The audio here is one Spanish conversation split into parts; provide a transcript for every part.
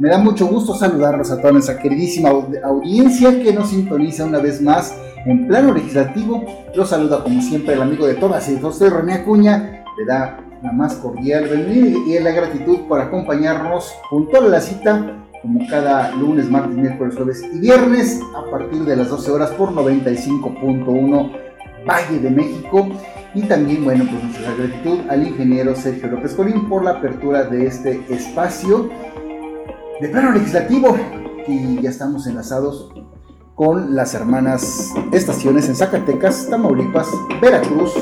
Me da mucho gusto saludarlos a toda nuestra queridísima audiencia que nos sintoniza una vez más en plano legislativo. Los saluda como siempre el amigo de todas y José René Acuña. Le da la más cordial bienvenida y la gratitud por acompañarnos junto a la cita como cada lunes, martes, miércoles, jueves y viernes a partir de las 12 horas por 95.1 Valle de México. Y también, bueno, pues nuestra gratitud al ingeniero Sergio López Colín por la apertura de este espacio de plano legislativo. Y ya estamos enlazados con las hermanas estaciones en Zacatecas, Tamaulipas, Veracruz,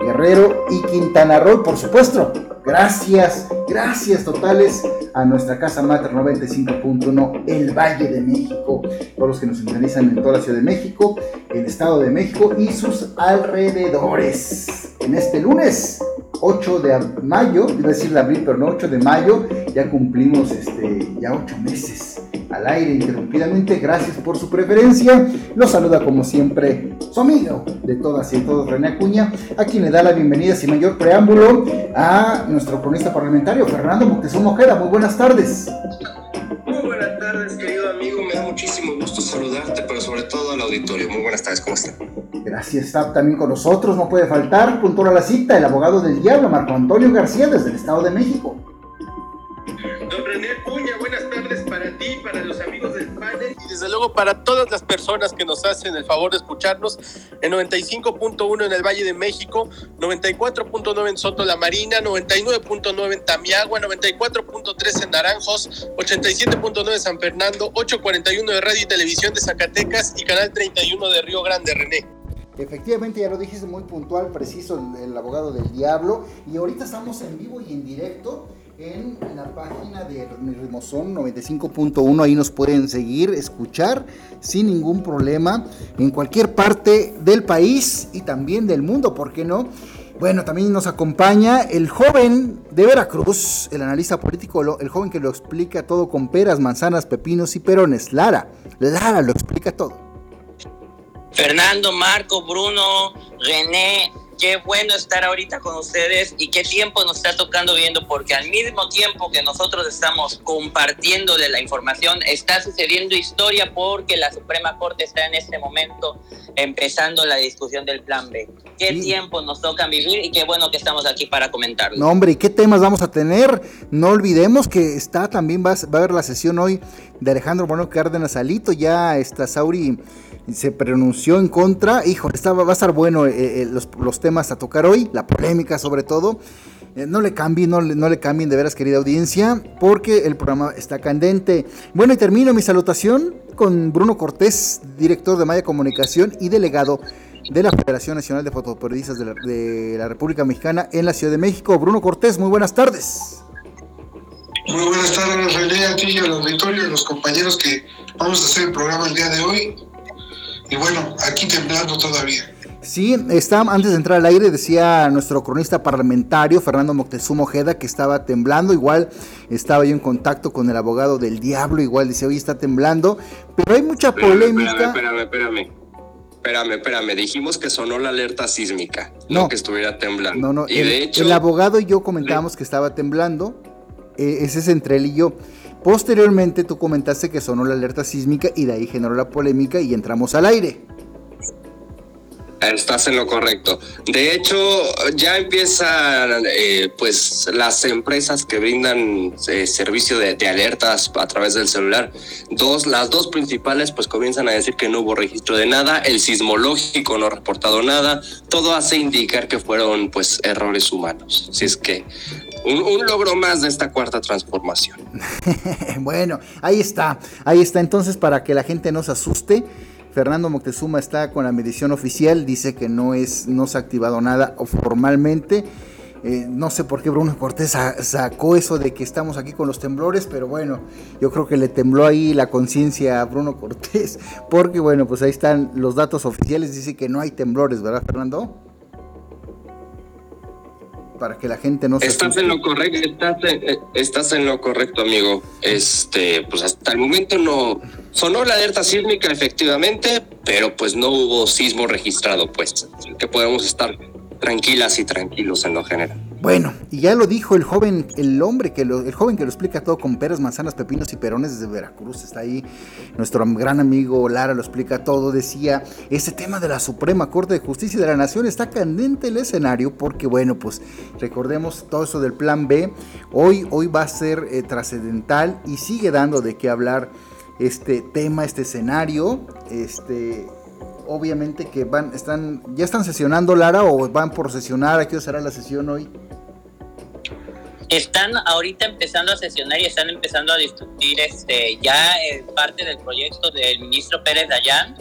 Guerrero y Quintana Roo, por supuesto. Gracias, gracias totales a nuestra casa mater 95.1, el Valle de México, todos los que nos sintonizan en toda la Ciudad de México, el Estado de México y sus alrededores. En este lunes 8 de mayo, iba a decir de abril, pero no 8 de mayo, ya cumplimos este, ya 8 meses al aire interrumpidamente. Gracias por su preferencia. Los saluda como siempre su amigo de todas y todos, René Acuña, a quien le da la bienvenida sin mayor preámbulo a nuestro cronista parlamentario, Fernando Moctezuma Ojeda. Muy buenas tardes. Muy buenas tardes, querido amigo. Me da muchísimo saludarte, pero sobre todo al auditorio. Muy buenas tardes, ¿cómo están? Gracias, está también con nosotros. No puede faltar, puntual a la cita, el abogado del diablo, Marco Antonio García, desde el Estado de México. Don René Acuña, buenas tardes ti, para los amigos del panel y desde luego para todas las personas que nos hacen el favor de escucharnos en 95.1 en el Valle de México, 94.9 en Soto La Marina, 99.9 en Tamiagua, 94.3 en Naranjos, 87.9 en San Fernando, 841 de Radio y Televisión de Zacatecas y Canal 31 de Río Grande, René. Efectivamente, ya lo dijiste muy puntual, preciso, el, el abogado del diablo. Y ahorita estamos en vivo y en directo en la página de Rimozón 95.1. Ahí nos pueden seguir, escuchar sin ningún problema en cualquier parte del país y también del mundo, ¿por qué no? Bueno, también nos acompaña el joven de Veracruz, el analista político, el joven que lo explica todo con peras, manzanas, pepinos y perones. Lara, Lara lo explica todo. Fernando, Marco, Bruno, René, qué bueno estar ahorita con ustedes y qué tiempo nos está tocando viendo, porque al mismo tiempo que nosotros estamos compartiendo de la información, está sucediendo historia porque la Suprema Corte está en este momento empezando la discusión del plan B. Qué Sí. tiempo nos tocan vivir y qué bueno que estamos aquí para comentarlo. No, hombre, ¿y qué temas vamos a tener? No olvidemos que está también, va, a- va a haber la sesión hoy de Alejandro Bueno Cárdenas Alito. Ya está Sauri se pronunció en contra. Hijo, está, va a estar bueno eh, eh, los, los temas a tocar hoy, la polémica sobre todo. Eh, no le cambien, no no le cambien de veras, querida audiencia, porque el programa está candente. Bueno, y termino mi salutación con Bruno Cortés, director de Maya Comunicación y delegado de la Federación Nacional de Fotoperiodistas de la, República Mexicana en la Ciudad de México. Bruno Cortés, muy buenas tardes. Muy buenas tardes, René, a ti y al auditorio a los compañeros que vamos a hacer el programa el día de hoy. Y bueno, aquí temblando todavía. Sí, está, antes de entrar al aire decía nuestro cronista parlamentario, Fernando Moctezuma Ojeda, que estaba temblando. Igual estaba yo en contacto con el abogado del diablo, igual dice, oye, está temblando. Pero hay mucha polémica. Espérame, espérame, espérame. Espérame, espérame. Dijimos que sonó la alerta sísmica, No. no que estuviera temblando. No, no, y el, de hecho, el abogado y yo comentábamos que estaba temblando. Eh, ese es entre él y yo. Posteriormente tú comentaste que sonó la alerta sísmica y de ahí generó la polémica y entramos al aire. Estás en lo correcto. De hecho, ya empiezan eh, pues las empresas que brindan eh, servicio de, alertas a través del celular. Dos, las dos principales pues comienzan a decir que no hubo registro de nada, el sismológico no ha reportado nada, todo hace indicar que fueron pues errores humanos. Así es que un, logro más de esta cuarta transformación. bueno, ahí está, ahí está. Entonces, para que la gente no se asuste, Fernando Moctezuma está con la medición oficial, dice que no es, no se ha activado nada formalmente. Eh, no sé por qué Bruno Cortés sacó eso de que estamos aquí con los temblores, pero bueno, yo creo que le tembló ahí la conciencia a Bruno Cortés, porque bueno, pues ahí están los datos oficiales, dice que no hay temblores, ¿verdad Fernando? Para que la gente no se estás en lo correcto eh, estás en, lo correcto amigo. Este pues hasta el momento no sonó la alerta sísmica efectivamente pero pues no hubo sismo registrado pues. Que podemos estar tranquilas y tranquilos en lo general bueno, y ya lo dijo el joven, el hombre que lo, el joven que lo explica todo con peras, manzanas, pepinos y perones desde Veracruz. Está ahí nuestro gran amigo Lara lo explica todo. Decía, ese tema de la Suprema Corte de Justicia de la Nación está candente el escenario porque, bueno, pues recordemos todo eso del Plan B. Hoy, hoy va a ser eh, trascendental y sigue dando de qué hablar este tema, este escenario. Este, obviamente que van, están, ya están sesionando Lara o van por sesionar. ¿A qué será la sesión hoy? Están ahorita empezando a sesionar y están empezando a discutir este ya parte del proyecto del ministro Pérez Dayán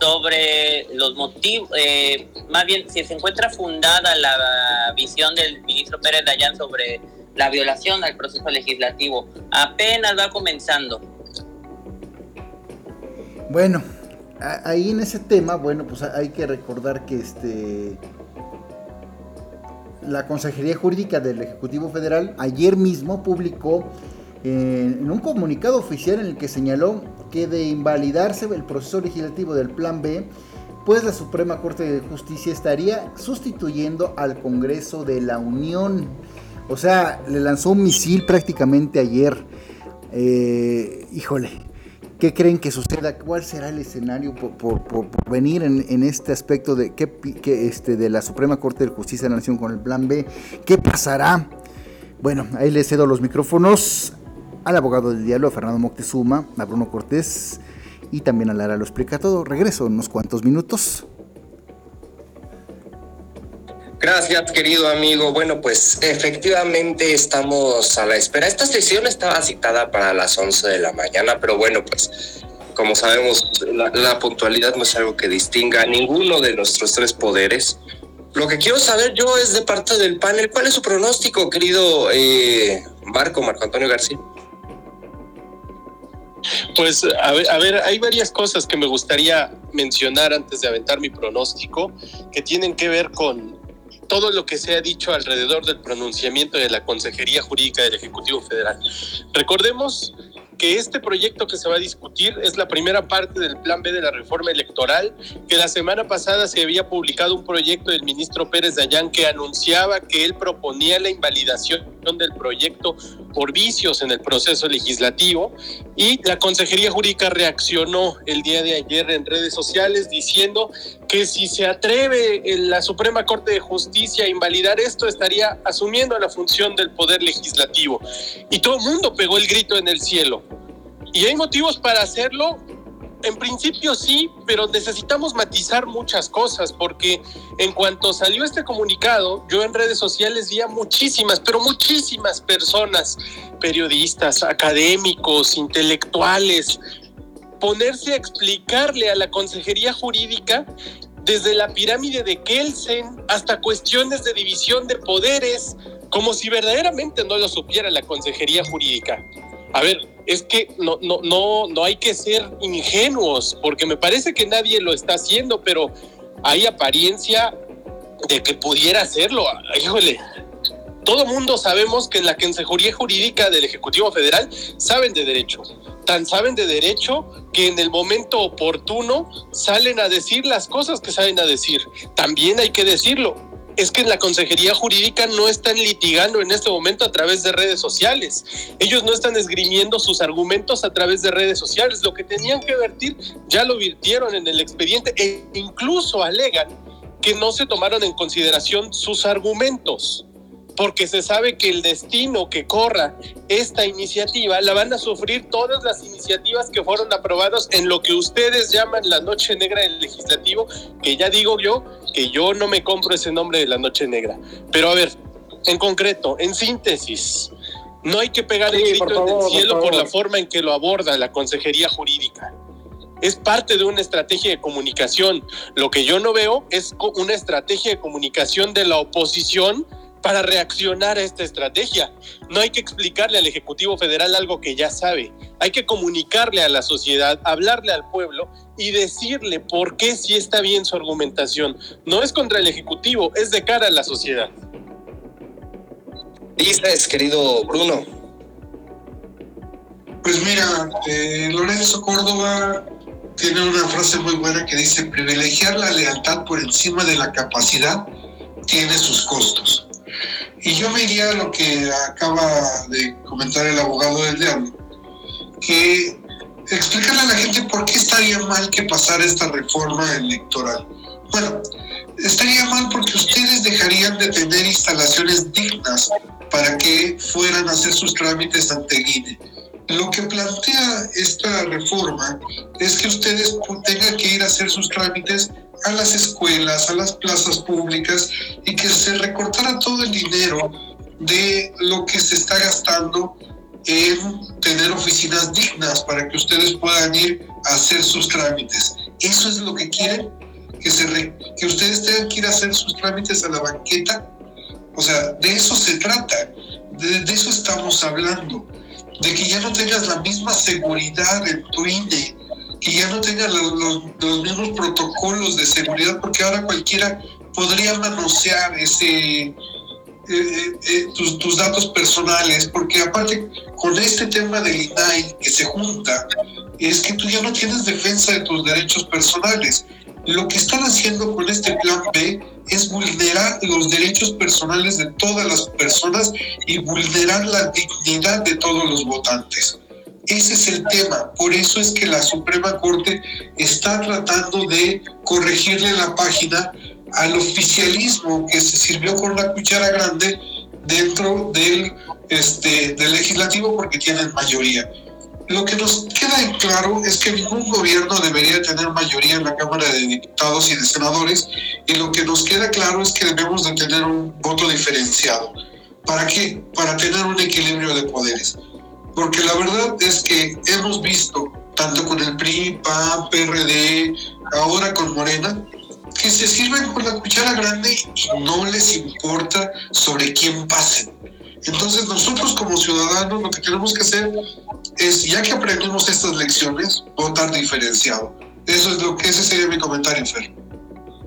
sobre los motivos, eh, más bien si se encuentra fundada la visión del ministro Pérez Dayán sobre la violación al proceso legislativo. Apenas va comenzando. Bueno, ahí en ese tema, bueno, pues hay que recordar que este la Consejería Jurídica del Ejecutivo Federal ayer mismo publicó eh, en un comunicado oficial en el que señaló que de invalidarse el proceso legislativo del Plan B, pues la Suprema Corte de Justicia estaría sustituyendo al Congreso de la Unión. O sea, le lanzó un misil prácticamente ayer. Eh, híjole, ¿Qué creen que suceda? ¿Cuál será el escenario por, venir en, este aspecto de, ¿qué, este, de la Suprema Corte de Justicia de la Nación con el Plan B? ¿Qué pasará? Bueno, ahí le cedo los micrófonos al abogado del diálogo, Fernando Moctezuma, a Bruno Cortés y también a Lara lo explica todo. Regreso en unos cuantos minutos. Gracias, querido amigo. Bueno, pues efectivamente estamos a la espera. Esta sesión estaba citada para las 11 de la mañana, pero bueno, pues como sabemos, la, puntualidad no es algo que distinga a ninguno de nuestros tres poderes. Lo que quiero saber yo es de parte del panel, ¿cuál es su pronóstico, querido eh, Marco, Marco Antonio García? Pues a ver, a ver, hay varias cosas que me gustaría mencionar antes de aventar mi pronóstico que tienen que ver con, todo lo que se ha dicho alrededor del pronunciamiento de la Consejería Jurídica del Ejecutivo Federal. Recordemos que este proyecto que se va a discutir es la primera parte del plan B de la reforma electoral, que la semana pasada se había publicado un proyecto del ministro Pérez Dayán que anunciaba que él proponía la invalidación del proyecto por vicios en el proceso legislativo y la Consejería Jurídica reaccionó el día de ayer en redes sociales diciendo que si se atreve la Suprema Corte de Justicia a invalidar esto estaría asumiendo la función del poder legislativo. Y todo el mundo pegó el grito en el cielo. Y hay motivos para hacerlo. En principio sí, pero necesitamos matizar muchas cosas porque en cuanto salió este comunicado, yo en redes sociales vi a muchísimas, pero muchísimas personas, periodistas, académicos, intelectuales, ponerse a explicarle a la Consejería Jurídica desde la pirámide de Kelsen hasta cuestiones de división de poderes, como si verdaderamente no lo supiera la Consejería Jurídica. A ver, es que no, no, no, no hay que ser ingenuos, porque me parece que nadie lo está haciendo, pero hay apariencia de que pudiera hacerlo. Híjole, todo mundo sabemos que en la Consejería Jurídica del Ejecutivo Federal saben de derecho. Tan saben de derecho que en el momento oportuno salen a decir las cosas que saben a decir. También hay que decirlo es que la Consejería Jurídica no están litigando en este momento a través de redes sociales. Ellos no están esgrimiendo sus argumentos a través de redes sociales. Lo que tenían que vertir ya lo virtieron en el expediente e incluso alegan que no se tomaron en consideración sus argumentos porque se sabe que el destino que corra esta iniciativa la van a sufrir todas las iniciativas que fueron aprobadas en lo que ustedes llaman la noche negra del legislativo, que ya digo yo que yo no me compro ese nombre de la noche negra. Pero a ver, en concreto, en síntesis, no hay que pegar el grito en el cielo por, por la forma en que lo aborda la Consejería Jurídica es parte de una estrategia de comunicación. Lo que yo no veo es una estrategia de comunicación de la oposición para reaccionar a esta estrategia. No hay que explicarle al Ejecutivo Federal algo que ya sabe. Hay que comunicarle a la sociedad, hablarle al pueblo y decirle por qué si está bien su argumentación. No es contra el Ejecutivo, es de cara a la sociedad. Dices, querido Bruno. Pues mira, eh, Lorenzo Córdoba tiene una frase muy buena que dice, privilegiar la lealtad por encima de la capacidad tiene sus costos. Y yo me iría a lo que acaba de comentar el abogado del diablo, que explicarle a la gente por qué estaría mal que pasara esta reforma electoral. Bueno, estaría mal porque ustedes dejarían de tener instalaciones dignas para que fueran a hacer sus trámites ante el INE. Lo que plantea esta reforma es que ustedes tengan que ir a hacer sus trámites a las escuelas, a las plazas públicas y que se recortara todo el dinero de lo que se está gastando en tener oficinas dignas para que ustedes puedan ir a hacer sus trámites. ¿Eso es lo que quieren? ¿Que, ustedes tengan que ir a hacer sus trámites a la banqueta? O sea, de eso se trata, de, de eso estamos hablando, de que ya no tengas la misma seguridad en tu INE, que ya no tenga los, los, mismos protocolos de seguridad, porque ahora cualquiera podría manosear ese, eh, eh, eh, tus, tus, datos personales, porque aparte con este tema del INAI que se junta, es que tú ya no tienes defensa de tus derechos personales. Lo que están haciendo con este plan B es vulnerar los derechos personales de todas las personas y vulnerar la dignidad de todos los votantes. Ese es el tema. Por eso es que la Suprema Corte está tratando de corregirle la página al oficialismo que se sirvió con la cuchara grande dentro del, este, del legislativo porque tienen mayoría. Lo que nos queda claro es que ningún gobierno debería tener mayoría en la Cámara de Diputados y de Senadores y lo que nos queda claro es que debemos de tener un voto diferenciado. ¿Para qué? Para tener un equilibrio de poderes porque la verdad es que hemos visto, tanto con el PRI, PAN, PRD, ahora con Morena, que se sirven con la cuchara grande y no les importa sobre quién pasen. Entonces nosotros como ciudadanos lo que tenemos que hacer es, ya que aprendimos estas lecciones, votar diferenciado. Eso es lo que ese sería mi comentario, Fer.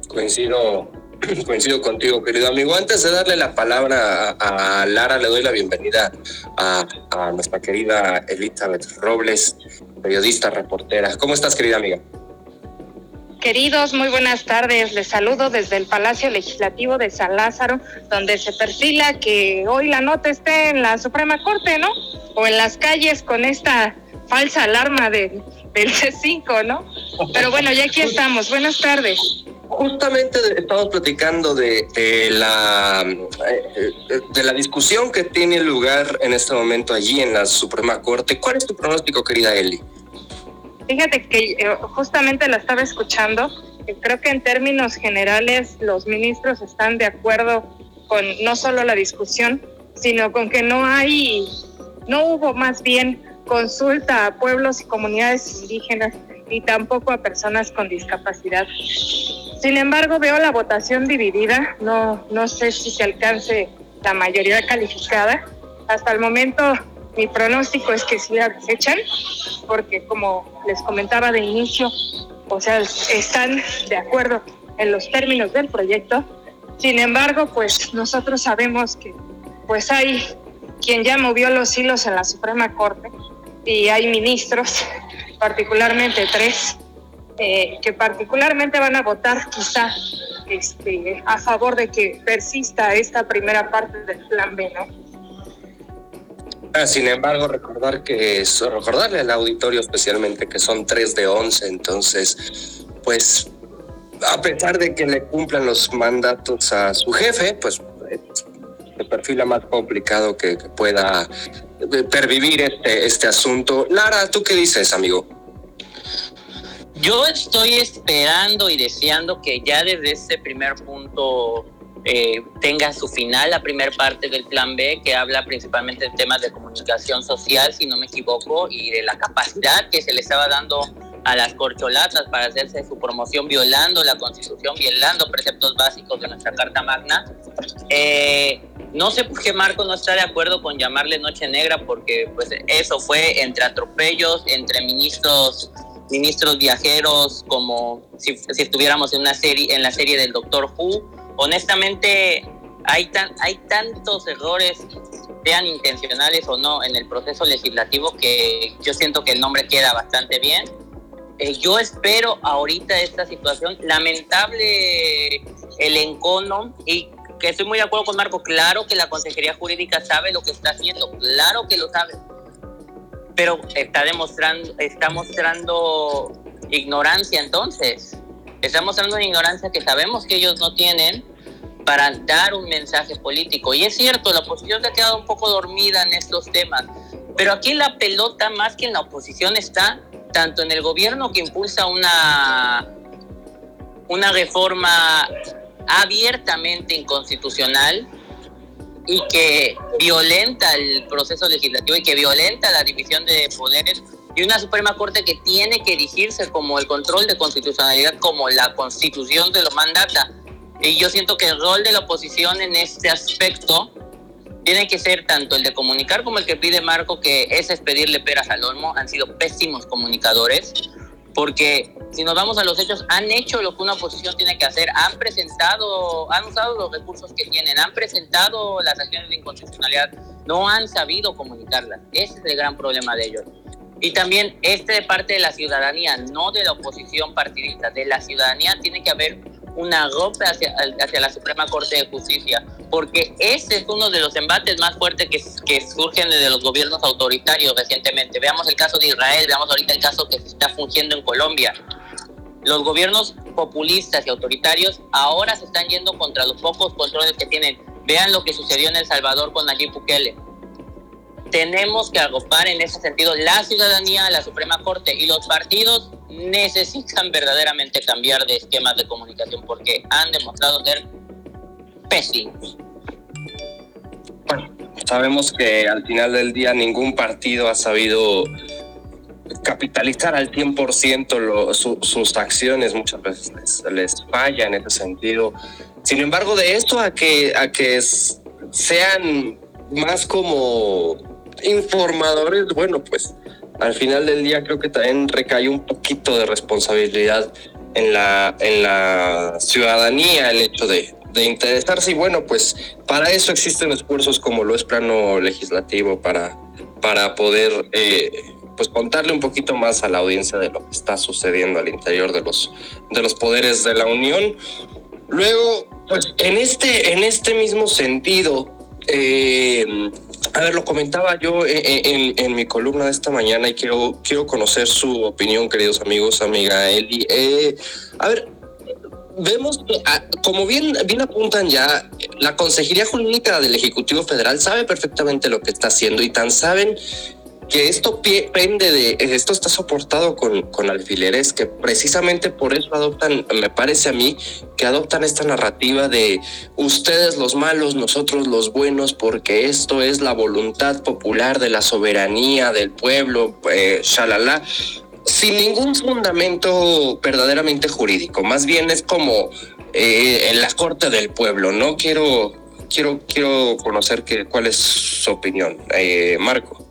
Coincido Coincido contigo, querido amigo. Antes de darle la palabra a, Lara, le doy la bienvenida a, nuestra querida Elizabeth Robles, periodista, reportera. ¿Cómo estás, querida amiga? Queridos, muy buenas tardes. Les saludo desde el Palacio Legislativo de San Lázaro, donde se perfila que hoy la nota esté en la Suprema Corte, ¿no? O en las calles con esta falsa alarma de, del C5, ¿no? Pero bueno, ya aquí estamos. Buenas tardes. Justamente estamos platicando de, la eh, de la discusión que tiene lugar en este momento allí en la Suprema Corte. ¿Cuál es tu pronóstico, querida Eli? Fíjate que eh, justamente la estaba escuchando. Creo que en términos generales los ministros están de acuerdo con no solo la discusión, sino con que no hay, no hubo más bien consulta a pueblos y comunidades indígenas y tampoco a personas con discapacidad. Sin embargo, veo la votación dividida. No, no sé si se alcance la mayoría calificada. Hasta el momento, mi pronóstico es que sí la desechan, porque como les comentaba de inicio, o sea, están de acuerdo en los términos del proyecto. Sin embargo, pues nosotros sabemos que pues hay quien ya movió los hilos en la Suprema Corte y hay ministros, particularmente tres, eh, que particularmente van a votar quizá este, a favor de que persista esta primera parte del plan B, ¿no? Ah, sin embargo, recordar que recordarle al auditorio especialmente que son tres de once, entonces, pues, a pesar de que le cumplan los mandatos a su jefe, pues se perfila más complicado que, pueda eh, pervivir este, este asunto. Lara, ¿tú qué dices, amigo? Yo estoy esperando y deseando que ya desde ese primer punto eh, tenga su final la primera parte del plan B, que habla principalmente de temas de comunicación social, si no me equivoco, y de la capacidad que se le estaba dando a las corcholatas para hacerse su promoción violando la constitución, violando preceptos básicos de nuestra Carta Magna. Eh, no sé por qué Marco no está de acuerdo con llamarle Noche Negra, porque pues eso fue entre atropellos, entre ministros ministros viajeros, como si, si, estuviéramos en una serie, en la serie del Doctor Who. Honestamente, hay tan, hay tantos errores, sean intencionales o no, en el proceso legislativo que yo siento que el nombre queda bastante bien. Eh, yo espero ahorita esta situación. Lamentable el encono y que estoy muy de acuerdo con Marco, claro que la Consejería Jurídica sabe lo que está haciendo, claro que lo sabe, pero está demostrando, está mostrando ignorancia entonces, está mostrando una ignorancia que sabemos que ellos no tienen para dar un mensaje político. Y es cierto, la oposición se ha quedado un poco dormida en estos temas, pero aquí la pelota más que en la oposición está tanto en el gobierno que impulsa una, una reforma abiertamente inconstitucional y que violenta el proceso legislativo y que violenta la división de poderes y una Suprema Corte que tiene que erigirse como el control de constitucionalidad, como la constitución de lo mandata. Y yo siento que el rol de la oposición en este aspecto tiene que ser tanto el de comunicar como el que pide Marco, que es pedirle peras al olmo. Han sido pésimos comunicadores, porque si nos vamos a los hechos, han hecho lo que una oposición tiene que hacer, han presentado, han usado los recursos que tienen, han presentado las acciones de inconstitucionalidad, no han sabido comunicarlas. Ese es el gran problema de ellos. Y también este de parte de la ciudadanía, no de la oposición partidista, de la ciudadanía tiene que haber una golpe hacia, hacia la Suprema Corte de Justicia, porque ese es uno de los embates más fuertes que, que surgen de los gobiernos autoritarios recientemente. Veamos el caso de Israel, veamos ahorita el caso que se está fungiendo en Colombia. Los gobiernos populistas y autoritarios ahora se están yendo contra los pocos controles que tienen. Vean lo que sucedió en El Salvador con Nayib Bukele. Tenemos que agrupar en ese sentido la ciudadanía, la Suprema Corte y los partidos necesitan verdaderamente cambiar de esquemas de comunicación porque han demostrado ser pésimos. Bueno, sabemos que al final del día ningún partido ha sabido capitalizar al 100% lo, sus acciones, muchas veces les, les, falla en ese sentido. Sin embargo, de esto a que, a que sean más como informadores, bueno, pues al final del día creo que también recae un poquito de responsabilidad en la, en la ciudadanía el hecho de, de interesarse y bueno, pues para eso existen esfuerzos como lo es plano legislativo para, para poder eh, pues contarle un poquito más a la audiencia de lo que está sucediendo al interior de los, de los poderes de la Unión. Luego, pues en este, en este mismo sentido, eh, a ver, lo comentaba yo en, en, mi columna de esta mañana y quiero, quiero conocer su opinión, queridos amigos, amiga Eli. Eh, a ver, vemos, ah, como bien, bien apuntan ya, la Consejería Jurídica del Ejecutivo Federal sabe perfectamente lo que está haciendo y tan saben que esto pende de, esto está soportado con, con alfileres, que precisamente por eso adoptan, me parece a mí, que adoptan esta narrativa de ustedes los malos, nosotros los buenos, porque esto es la voluntad popular de la soberanía del pueblo, eh, shalala, sin ningún fundamento verdaderamente jurídico, más bien es como eh, en la corte del pueblo, ¿no? Quiero, quiero, quiero conocer que, cuál es su opinión, eh, Marco.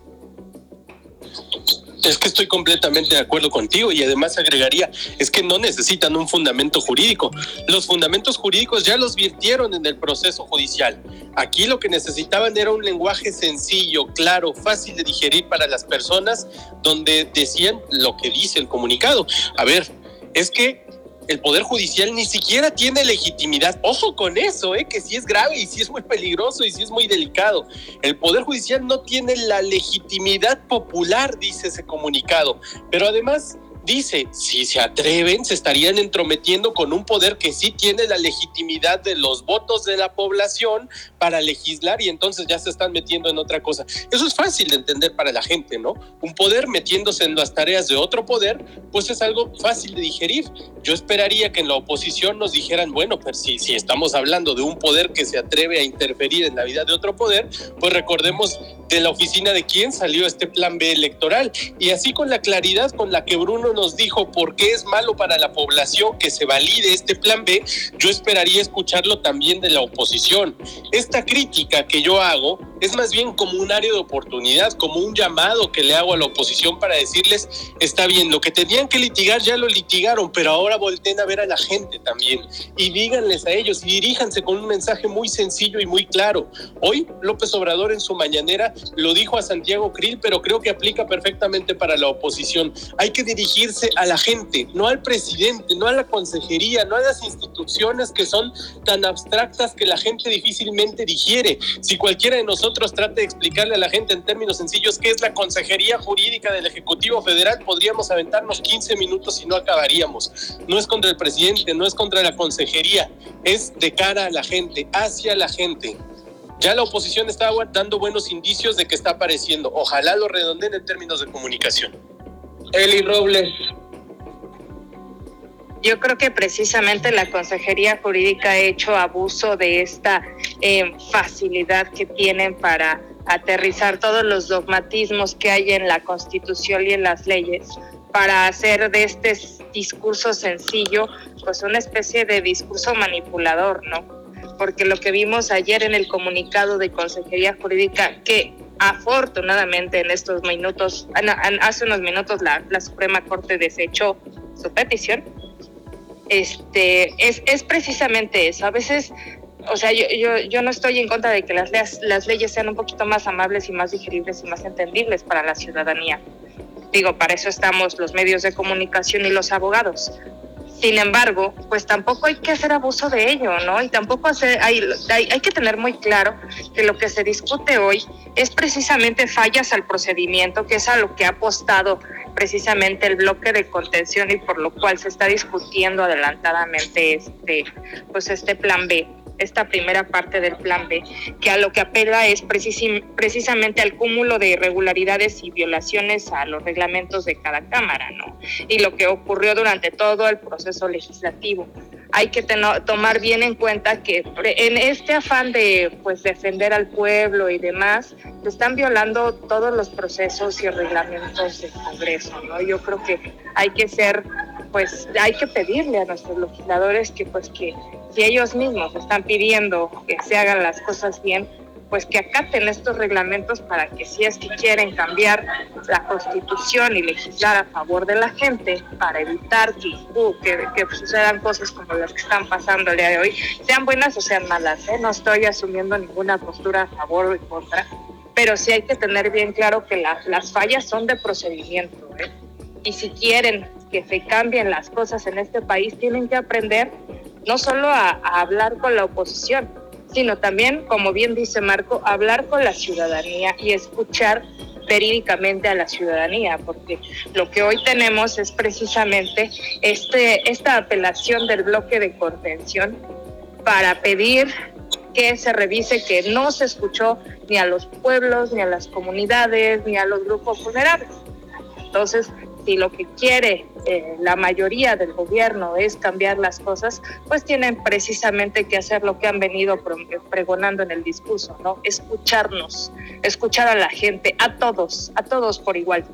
Es que estoy completamente de acuerdo contigo y además agregaría, es que no necesitan un fundamento jurídico. Los fundamentos jurídicos ya los virtieron en el proceso judicial. Aquí lo que necesitaban era un lenguaje sencillo, claro, fácil de digerir para las personas, donde decían lo que dice el comunicado. A ver, es que el Poder Judicial ni siquiera tiene legitimidad. Ojo con eso, ¿eh? que sí es grave y sí es muy peligroso y sí es muy delicado. El Poder Judicial no tiene la legitimidad popular, dice ese comunicado. Pero además dice, si se atreven, se estarían entrometiendo con un poder que sí tiene la legitimidad de los votos de la población para legislar y entonces ya se están metiendo en otra cosa. Eso es fácil de entender para la gente, ¿no? Un poder metiéndose en las tareas de otro poder, pues es algo fácil de digerir. Yo esperaría que en la oposición nos dijeran, bueno, pero si, si estamos hablando de un poder que se atreve a interferir en la vida de otro poder, pues recordemos de la oficina de quién salió este plan B electoral. Y así con la claridad con la que Bruno nos dijo por qué es malo para la población que se valide este plan B, yo esperaría escucharlo también de la oposición. Esta crítica que yo hago es más bien como un área de oportunidad, como un llamado que le hago a la oposición para decirles, está bien, lo que tenían que litigar ya lo litigaron, pero ahora volteen a ver a la gente también y díganles a ellos y diríjanse con un mensaje muy sencillo y muy claro. Hoy López Obrador en su mañanera lo dijo a Santiago Krill, pero creo que aplica perfectamente para la oposición. Hay que dirigirse a la gente, no al presidente, no a la consejería, no a las instituciones que son tan abstractas que la gente difícilmente digiere. Si cualquiera de nosotros nosotros trate de explicarle a la gente en términos sencillos qué es la Consejería Jurídica del Ejecutivo Federal, podríamos aventarnos 15 minutos y no acabaríamos. No es contra el presidente, no es contra la Consejería, es de cara a la gente, hacia la gente. Ya la oposición está dando buenos indicios de que está apareciendo. Ojalá lo redondeen en términos de comunicación. Eli Robles, yo creo que precisamente la Consejería Jurídica ha hecho abuso de esta eh, facilidad que tienen para aterrizar todos los dogmatismos que hay en la Constitución y en las leyes para hacer de este discurso sencillo pues una especie de discurso manipulador, ¿no? Porque lo que vimos ayer en el comunicado de Consejería Jurídica, que afortunadamente en estos minutos, hace unos minutos la, la Suprema Corte desechó su petición, este, es, es precisamente eso. A veces, o sea, yo, yo, no estoy en contra de que las, leyes, las leyes sean un poquito más amables y más digeribles y más entendibles para la ciudadanía. Digo, para eso estamos los medios de comunicación y los abogados. Sin embargo, pues tampoco hay que hacer abuso de ello, ¿no? Y tampoco hacer, hay, hay, hay, que tener muy claro que lo que se discute hoy es precisamente fallas al procedimiento, que es a lo que ha apostado precisamente el bloque de contención y por lo cual se está discutiendo adelantadamente este, pues este plan B esta primera parte del plan B, que a lo que apela es precisamente al cúmulo de irregularidades y violaciones a los reglamentos de cada Cámara, ¿no? Y lo que ocurrió durante todo el proceso legislativo. Hay que tomar bien en cuenta que en este afán de pues defender al pueblo y demás, se están violando todos los procesos y reglamentos del Congreso, ¿no? Yo creo que hay que ser pues hay que pedirle a nuestros legisladores que pues que si ellos mismos están pidiendo que se hagan las cosas bien, pues que acaten estos reglamentos para que si es que quieren cambiar la constitución y legislar a favor de la gente para evitar que, uh, que, sucedan cosas como las que están pasando el día de hoy, sean buenas o sean malas. ¿eh? No estoy asumiendo ninguna postura a favor o en contra, pero sí hay que tener bien claro que las fallas son de procedimiento. ¿eh? Y si quieren que se cambien las cosas en este país, tienen que aprender no solo a, hablar con la oposición, sino también, como bien dice Marco, hablar con la ciudadanía y escuchar verídicamente a la ciudadanía, porque lo que hoy tenemos es precisamente este, esta apelación del bloque de contención para pedir que se revise que no se escuchó ni a los pueblos, ni a las comunidades, ni a los grupos vulnerables. Entonces, si lo que quiere eh, la mayoría del gobierno es cambiar las cosas, pues tienen precisamente que hacer lo que han venido pregonando en el discurso, ¿no? Escucharnos, escuchar a la gente, a todos, a todos por igual.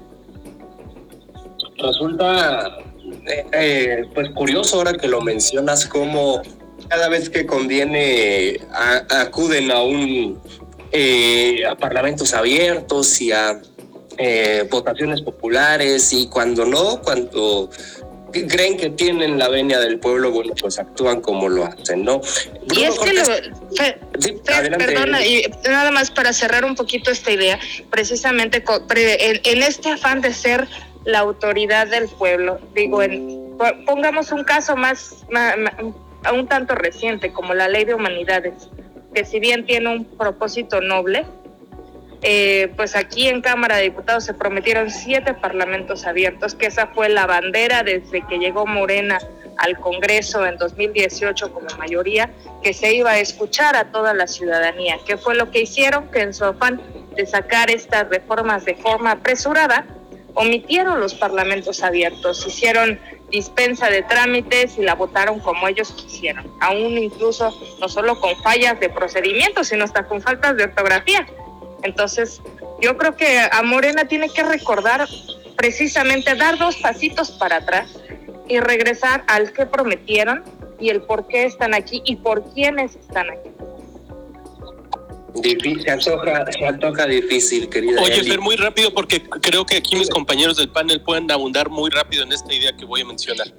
Resulta eh, eh, pues curioso ahora que lo mencionas como cada vez que conviene acuden a un a parlamentos abiertos y a eh, votaciones populares y cuando no, cuando creen que tienen la venia del pueblo, bueno, pues actúan como lo hacen, ¿no? y es que lo, perdona, y nada más para cerrar un poquito esta idea, precisamente en, este afán de ser la autoridad del pueblo, digo, en, pongamos un caso más, más, un tanto reciente, como la ley de humanidades, que si bien tiene un propósito noble, eh, pues aquí en Cámara de Diputados se prometieron siete parlamentos abiertos, que esa fue la bandera desde que llegó Morena al Congreso en 2018 como mayoría, que se iba a escuchar a toda la ciudadanía. ¿Qué fue lo que hicieron? Que en su afán de sacar estas reformas de forma apresurada, omitieron los parlamentos abiertos, hicieron dispensa de trámites y la votaron como ellos quisieron, aún incluso no solo con fallas de procedimiento, sino hasta con faltas de ortografía. Entonces, yo creo que a Morena tiene que recordar precisamente dar dos pasitos para atrás y regresar al que prometieron y el por qué están aquí y por quiénes están aquí. Difícil, se antoja, difícil, querida. Oye, Fer, muy rápido, porque creo que aquí mis compañeros del panel pueden abundar muy rápido en esta idea que voy a mencionar.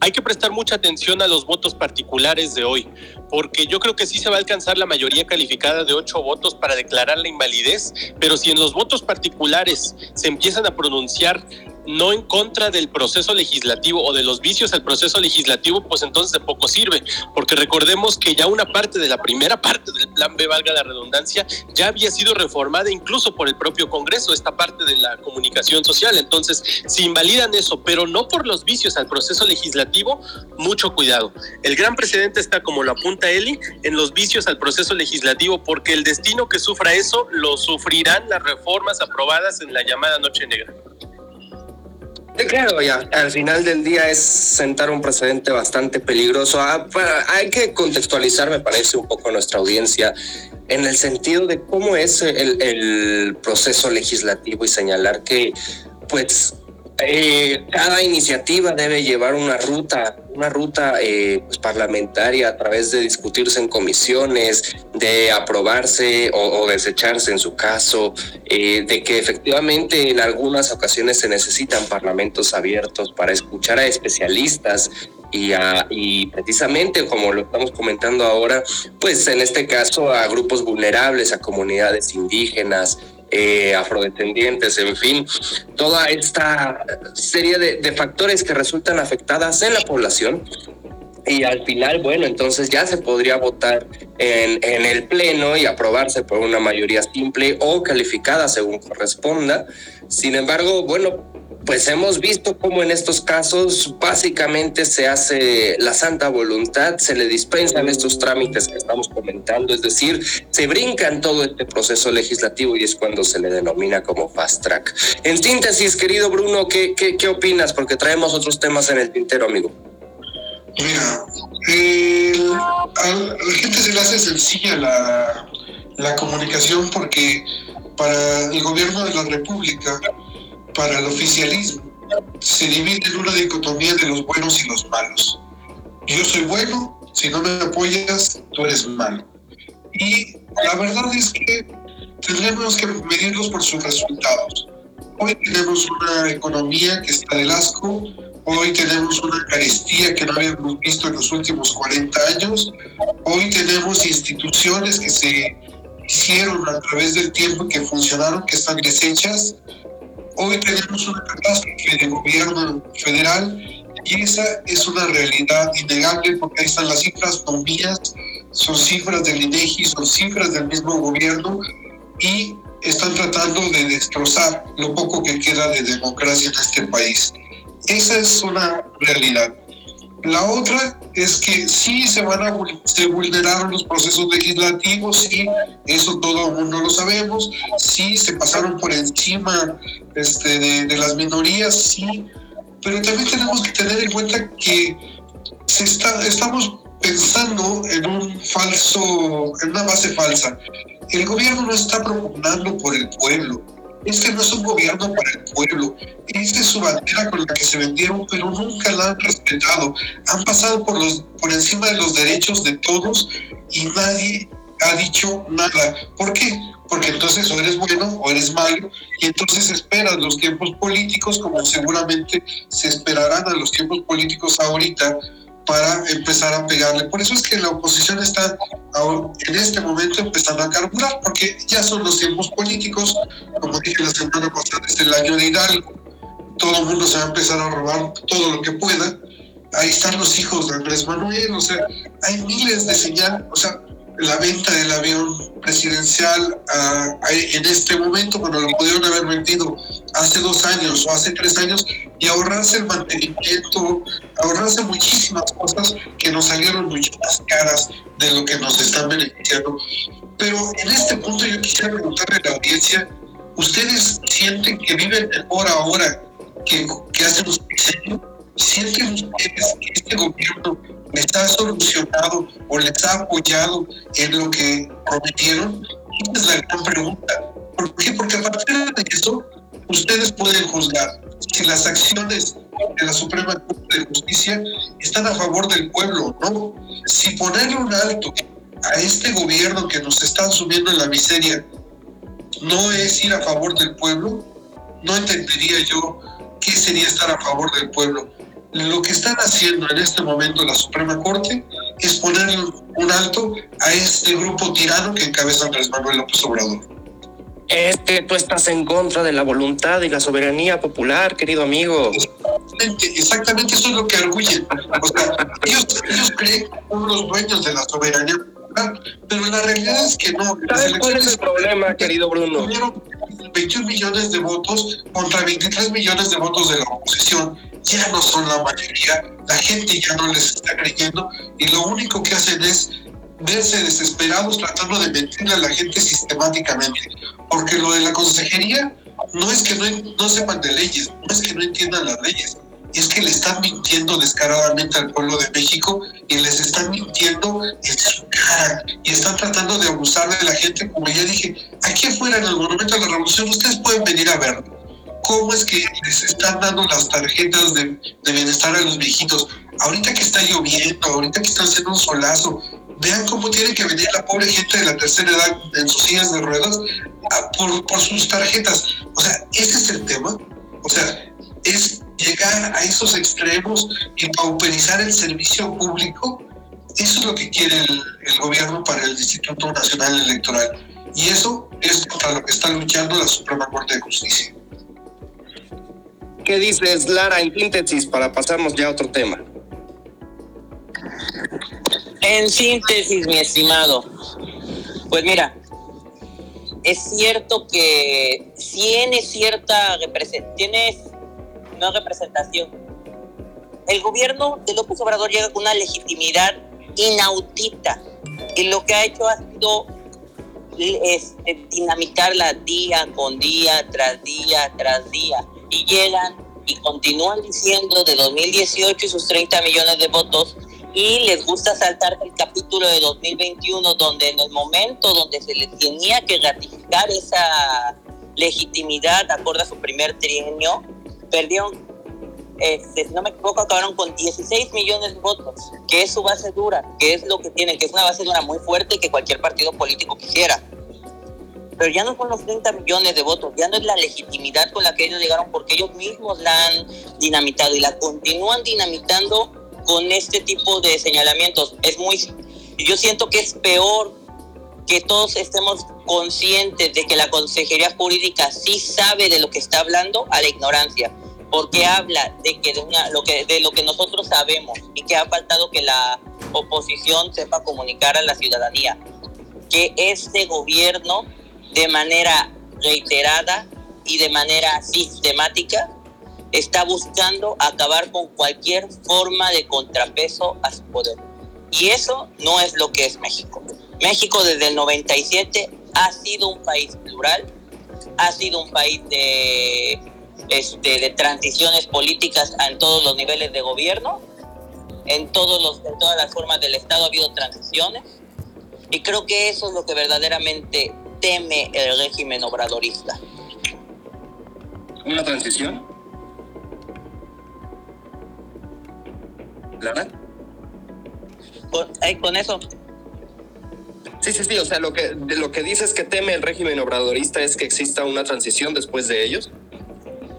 Hay que prestar mucha atención a los votos particulares de hoy, porque yo creo que sí se va a alcanzar la mayoría calificada de ocho votos para declarar la invalidez, pero si en los votos particulares se empiezan a pronunciar no en contra del proceso legislativo o de los vicios al proceso legislativo, pues entonces de poco sirve, porque recordemos que ya una parte de la primera parte del plan B, valga la redundancia, ya había sido reformada incluso por el propio Congreso, esta parte de la comunicación social. Entonces, si invalidan eso, pero no por los vicios al proceso legislativo, mucho cuidado. El gran precedente está, como lo apunta Eli, en los vicios al proceso legislativo, porque el destino que sufra eso lo sufrirán las reformas aprobadas en la llamada Noche Negra. Claro, ya, al final del día es sentar un precedente bastante peligroso. Ah, hay que contextualizar, me parece, un poco nuestra audiencia en el sentido de cómo es el, el proceso legislativo y señalar que, pues, eh, cada iniciativa debe llevar una ruta, una ruta eh, pues, parlamentaria a través de discutirse en comisiones, de aprobarse o, desecharse en su caso, eh, de que efectivamente en algunas ocasiones se necesitan parlamentos abiertos para escuchar a especialistas y, a, y, precisamente como lo estamos comentando ahora, pues en este caso a grupos vulnerables, a comunidades indígenas, eh, afrodescendientes, en fin, toda esta serie de, factores que resultan afectadas en la población y al final, bueno, entonces ya se podría votar en, en, el Pleno y aprobarse por una mayoría simple o calificada según corresponda. Sin embargo, bueno, pues hemos visto cómo en estos casos básicamente se hace la santa voluntad, se le dispensan estos trámites que estamos comentando, es decir, se brincan todo este proceso legislativo y es cuando se le denomina como fast track. En síntesis, querido Bruno, ¿qué, qué, opinas? Porque traemos otros temas en el tintero, amigo. Mira, a la gente se le hace sencilla la, la comunicación porque para el gobierno de la República para el oficialismo se divide en una dicotomía de los buenos y los malos. Yo soy bueno, si no me apoyas, tú eres malo. Y la verdad es que tenemos que medirlos por sus resultados. Hoy tenemos una economía que está del asco, hoy tenemos una carestía que no habíamos visto en los últimos 40 años, hoy tenemos instituciones que se hicieron a través del tiempo que funcionaron, que están deshechas, Hoy tenemos una catástrofe de gobierno federal y esa es una realidad innegable porque ahí están las cifras no mías, son cifras del INEGI, son cifras del mismo gobierno y están tratando de destrozar lo poco que queda de democracia en este país. Esa es una realidad. La otra es que sí se van a se vulneraron los procesos legislativos, sí, eso todo el mundo lo sabemos, sí se pasaron por encima este, de, las minorías, sí, pero también tenemos que tener en cuenta que se está, estamos pensando en un falso, en una base falsa. El gobierno no está propugnando por el pueblo, este no es un gobierno para el pueblo. Esta es su bandera con la que se vendieron, pero nunca la han respetado. Han pasado por, los, por encima de los derechos de todos y nadie ha dicho nada. ¿Por qué? Porque entonces o eres bueno o eres malo y entonces esperas los tiempos políticos como seguramente se esperarán a los tiempos políticos ahorita para empezar a pegarle. Por eso es que la oposición está en este momento empezando a carburar, porque ya son los tiempos políticos, como dije la semana pasada, es el año de Hidalgo, todo el mundo se va a empezar a robar todo lo que pueda. Ahí están los hijos de Andrés Manuel, o sea, hay miles de señales, o sea, la venta del avión presidencial ah, en este momento, cuando lo pudieron haber vendido hace dos años o hace tres años, y ahorrarse el mantenimiento, ahorrarse muchísimas cosas que nos salieron mucho más caras de lo que nos están beneficiando. Pero en este punto yo quisiera preguntarle a la audiencia, ¿ustedes sienten que viven mejor ahora que, que hace unos años? ¿Sienten ustedes que este gobierno les ha solucionado o les ha apoyado en lo que prometieron? Esa es la gran pregunta. ¿Por qué? Porque a partir de eso ustedes pueden juzgar si las acciones de la Suprema Corte de Justicia están a favor del pueblo, ¿no? Si ponerle un alto a este gobierno que nos está subiendo en la miseria no es ir a favor del pueblo, no entendería yo qué sería estar a favor del pueblo. Lo que están haciendo en este momento la Suprema Corte es poner un alto a este grupo tirano que encabeza Andrés Manuel López Obrador. Es que tú estás en contra de la voluntad y la soberanía popular, querido amigo. Exactamente, exactamente eso es lo que arguyen. O sea, ellos, ellos creen que son los dueños de la soberanía pero la realidad es que no. ¿Sabes cuál es el problema, querido Bruno? 21 millones de votos contra 23 millones de votos de la oposición. Ya no son la mayoría, la gente ya no les está creyendo y lo único que hacen es verse desesperados tratando de mentirle a la gente sistemáticamente. Porque lo de la consejería no es que no, no sepan de leyes, no es que no entiendan las leyes, es que le están mintiendo descaradamente al pueblo de México y les están mintiendo en su cara y están tratando de abusar de la gente, como ya dije, aquí afuera en el Monumento de la Revolución ustedes pueden venir a ver cómo es que les están dando las tarjetas de, bienestar a los viejitos. Ahorita que está lloviendo, ahorita que están haciendo un solazo, vean cómo tiene que venir la pobre gente de la tercera edad en sus sillas de ruedas por, por sus tarjetas. O sea, ese es el tema. O sea, es llegar a esos extremos y pauperizar el servicio público. Eso es lo que quiere el, el gobierno para el Instituto Nacional Electoral. Y eso es contra lo que está luchando la Suprema Corte de Justicia. ¿Qué dices, Lara, en síntesis, para pasarnos ya a otro tema? En síntesis, mi estimado, pues mira, es cierto que tiene cierta representación, tiene no representación. El gobierno de López Obrador llega con una legitimidad inaudita y lo que ha hecho ha sido este, dinamitarla día con día, tras día, tras día. Y llegan y continúan diciendo de 2018 sus 30 millones de votos y les gusta saltar el capítulo de 2021 donde en el momento donde se les tenía que ratificar esa legitimidad acorde a su primer trienio, perdieron, este, si no me equivoco, acabaron con 16 millones de votos, que es su base dura, que es lo que tienen, que es una base dura muy fuerte que cualquier partido político quisiera. Pero ya no son los 30 millones de votos, ya no es la legitimidad con la que ellos llegaron porque ellos mismos la han dinamitado y la continúan dinamitando con este tipo de señalamientos. Es muy, yo siento que es peor que todos estemos conscientes de que la consejería jurídica sí sabe de lo que está hablando a la ignorancia, porque habla de que de, una, lo que de lo que nosotros sabemos y que ha faltado que la oposición sepa comunicar a la ciudadanía que este gobierno de manera reiterada y de manera sistemática está buscando acabar con cualquier forma de contrapeso a su poder. Y eso no es lo que es México. México desde el 97 ha sido un país plural, ha sido un país de, este, de transiciones políticas en todos los niveles de gobierno, en, todos los, en todas las formas del Estado ha habido transiciones, y creo que eso es lo que verdaderamente teme el régimen obradorista. ¿Una transición? ¿Lara? Con, ahí, con eso. Sí, sí, sí, o sea, lo que, lo que dices que teme el régimen obradorista es que exista una transición después de ellos.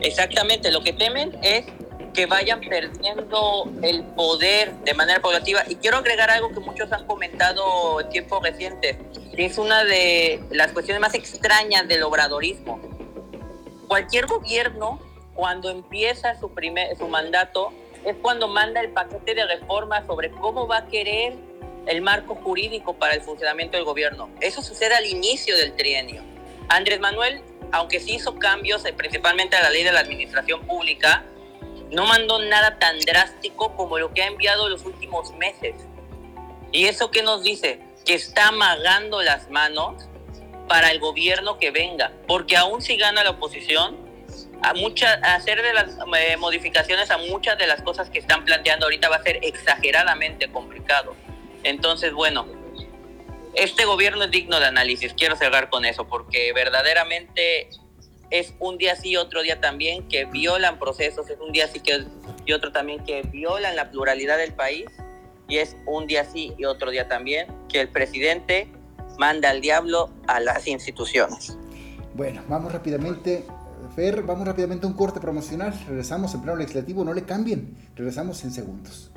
Exactamente, lo que temen es que vayan perdiendo el poder de manera progresiva. Y quiero agregar algo que muchos han comentado en tiempos recientes, que es una de las cuestiones más extrañas del obradorismo. Cualquier gobierno, cuando empieza su, primer, su mandato, es cuando manda el paquete de reformas sobre cómo va a querer el marco jurídico para el funcionamiento del gobierno. Eso sucede al inicio del trienio. Andrés Manuel, aunque sí hizo cambios, eh, principalmente a la ley de la administración pública, no mandó nada tan drástico como lo que ha enviado los últimos meses. ¿Y eso qué nos dice? Que está amagando las manos para el gobierno que venga, porque aún si gana la oposición, a, muchas, hacer de las eh, modificaciones a muchas de las cosas que están planteando ahorita va a ser exageradamente complicado. Entonces, bueno, este gobierno es digno de análisis, quiero cerrar con eso, porque verdaderamente es un día sí y otro día también que violan procesos, es un día sí que, y otro también que violan la pluralidad del país y es un día sí y otro día también que el presidente manda al diablo a las instituciones. Bueno, vamos rápidamente, Fer, vamos rápidamente a un corte promocional. Regresamos en plano legislativo, no le cambien. Regresamos en segundos.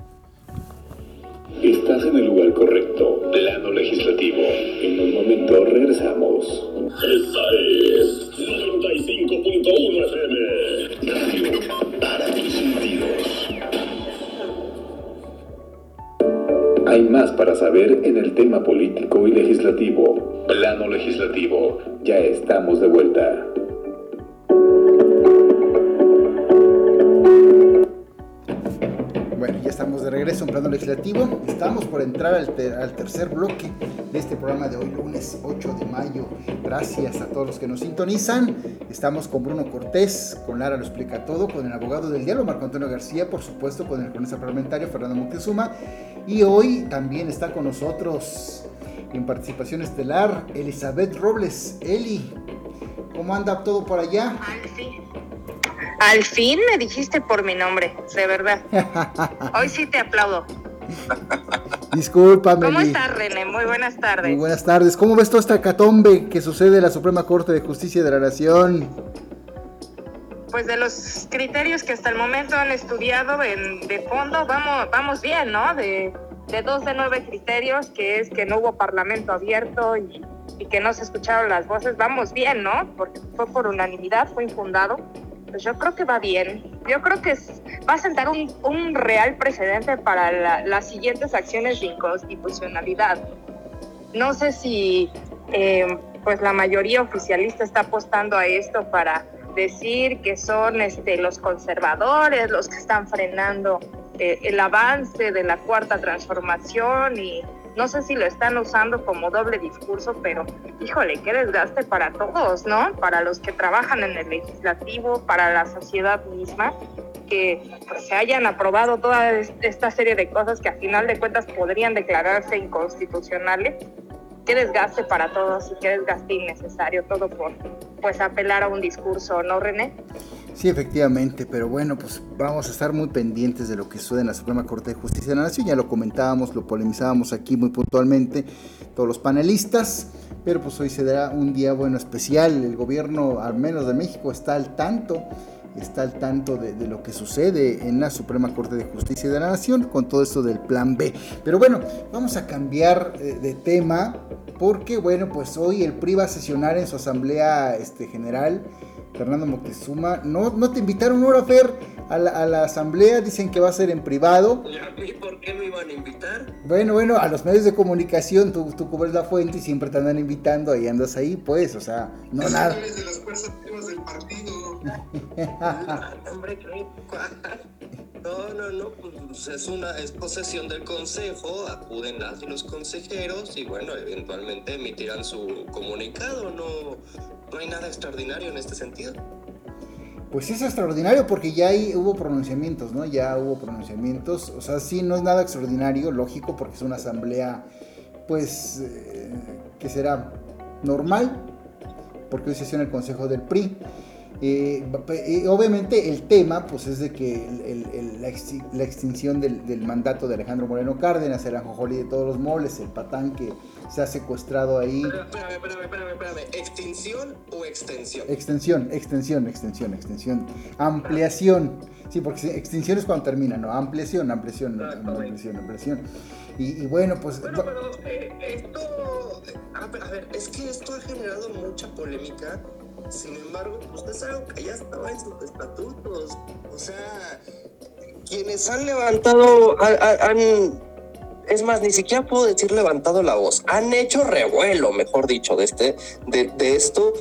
Estás en el lugar correcto, plano legislativo. En un momento regresamos. Esta es 95.1 FM. Radio para tus sentidos. Hay más para saber en el tema político y legislativo. Plano legislativo. Ya estamos de vuelta. Estamos de regreso en plano legislativo. Estamos por entrar al, ter- al tercer bloque de este programa de hoy, lunes 8 de mayo. Gracias a todos los que nos sintonizan. Estamos con Bruno Cortés, con Lara lo explica todo, con el abogado del diálogo Marco Antonio García, por supuesto con el cronista parlamentario Fernando Moctezuma. Y hoy también está con nosotros en participación estelar Elizabeth Robles. Eli, ¿cómo anda todo por allá? Al fin. Al fin me dijiste por mi nombre, de verdad. Hoy sí te aplaudo. Discúlpame. ¿Cómo estás, René? Muy buenas tardes. Muy buenas tardes. ¿Cómo ves toda esta catombe que sucede en la Suprema Corte de Justicia de la Nación? Pues de los criterios que hasta el momento han estudiado en, de fondo, vamos, vamos bien, ¿no? De, de dos de nueve criterios, que es que no hubo parlamento abierto y, y que no se escucharon las voces, vamos bien, ¿no? Porque fue por unanimidad, fue infundado. Pues yo creo que va bien. Yo creo que va a sentar un, un real precedente para la- las siguientes acciones de inconstitucionalidad. No sé si eh, pues la mayoría oficialista está apostando a esto para decir que son este, los conservadores los que están frenando eh, el avance de la cuarta transformación y no sé si lo están usando como doble discurso, pero híjole, qué desgaste para todos, ¿no? Para los que trabajan en el legislativo, para la sociedad misma, que pues, se hayan aprobado toda es- esta serie de cosas que a final de cuentas podrían declararse inconstitucionales. Qué desgaste para todos y qué desgaste innecesario, todo por pues apelar a un discurso, ¿no, René? Sí, efectivamente, pero bueno, pues vamos a estar muy pendientes de lo que sucede en la Suprema Corte de Justicia de la Nación. Ya lo comentábamos, lo polemizábamos aquí muy puntualmente todos los panelistas, pero pues hoy se dará un día bueno especial. El gobierno, al menos de México, está al tanto, está al tanto de, lo que sucede en la Suprema Corte de Justicia de la Nación con todo esto del Plan B. Pero bueno, vamos a cambiar eh, de tema porque bueno, pues hoy el PRI va a sesionar en su asamblea este, general. Fernando Moctezuma, no, no te invitaron ahora, Fer, a la, a la asamblea, dicen que va a ser en privado. ¿Y a mí por qué me iban a invitar? Bueno, bueno, a los medios de comunicación, tú, tú cubres la fuente y siempre te andan invitando, ahí andas ahí, pues, o sea, no Es nada. de las fuerzas del partido. Ah. No, no, no, pues es una es posesión del consejo, acuden los consejeros y bueno, eventualmente emitirán su comunicado, no, no hay nada extraordinario en este sentido. Pues es extraordinario porque ya ahí hubo pronunciamientos, ¿no? Ya hubo pronunciamientos, o sea, sí, no es nada extraordinario, lógico, porque es una asamblea, pues, eh, que será normal, porque hoy sesiona el Consejo del PRI. Eh, eh, obviamente el tema pues es de que el- el- el- la, exti- la extinción del, del mandato de Alejandro Moreno Cárdenas, el anjojolí de todos los moles, el patán que se ha secuestrado ahí. Espérame, espérame, espérame, espérame, ¿extinción o extensión? Extensión, extensión, extensión, extensión. Ampliación. Sí, porque extinción es cuando termina, ¿no? Ampliación, ampliación, ampliación, ampliación. Y, y bueno, pues... Bueno, pero eh, esto, a ver, a ver, es que esto ha generado mucha polémica. Sin embargo, pues es algo que ya estaba en sus estatutos. O sea, quienes han levantado, ha- ha- han, es más, ni siquiera puedo decir levantado la voz, han hecho revuelo, mejor dicho, de este, de, de esto.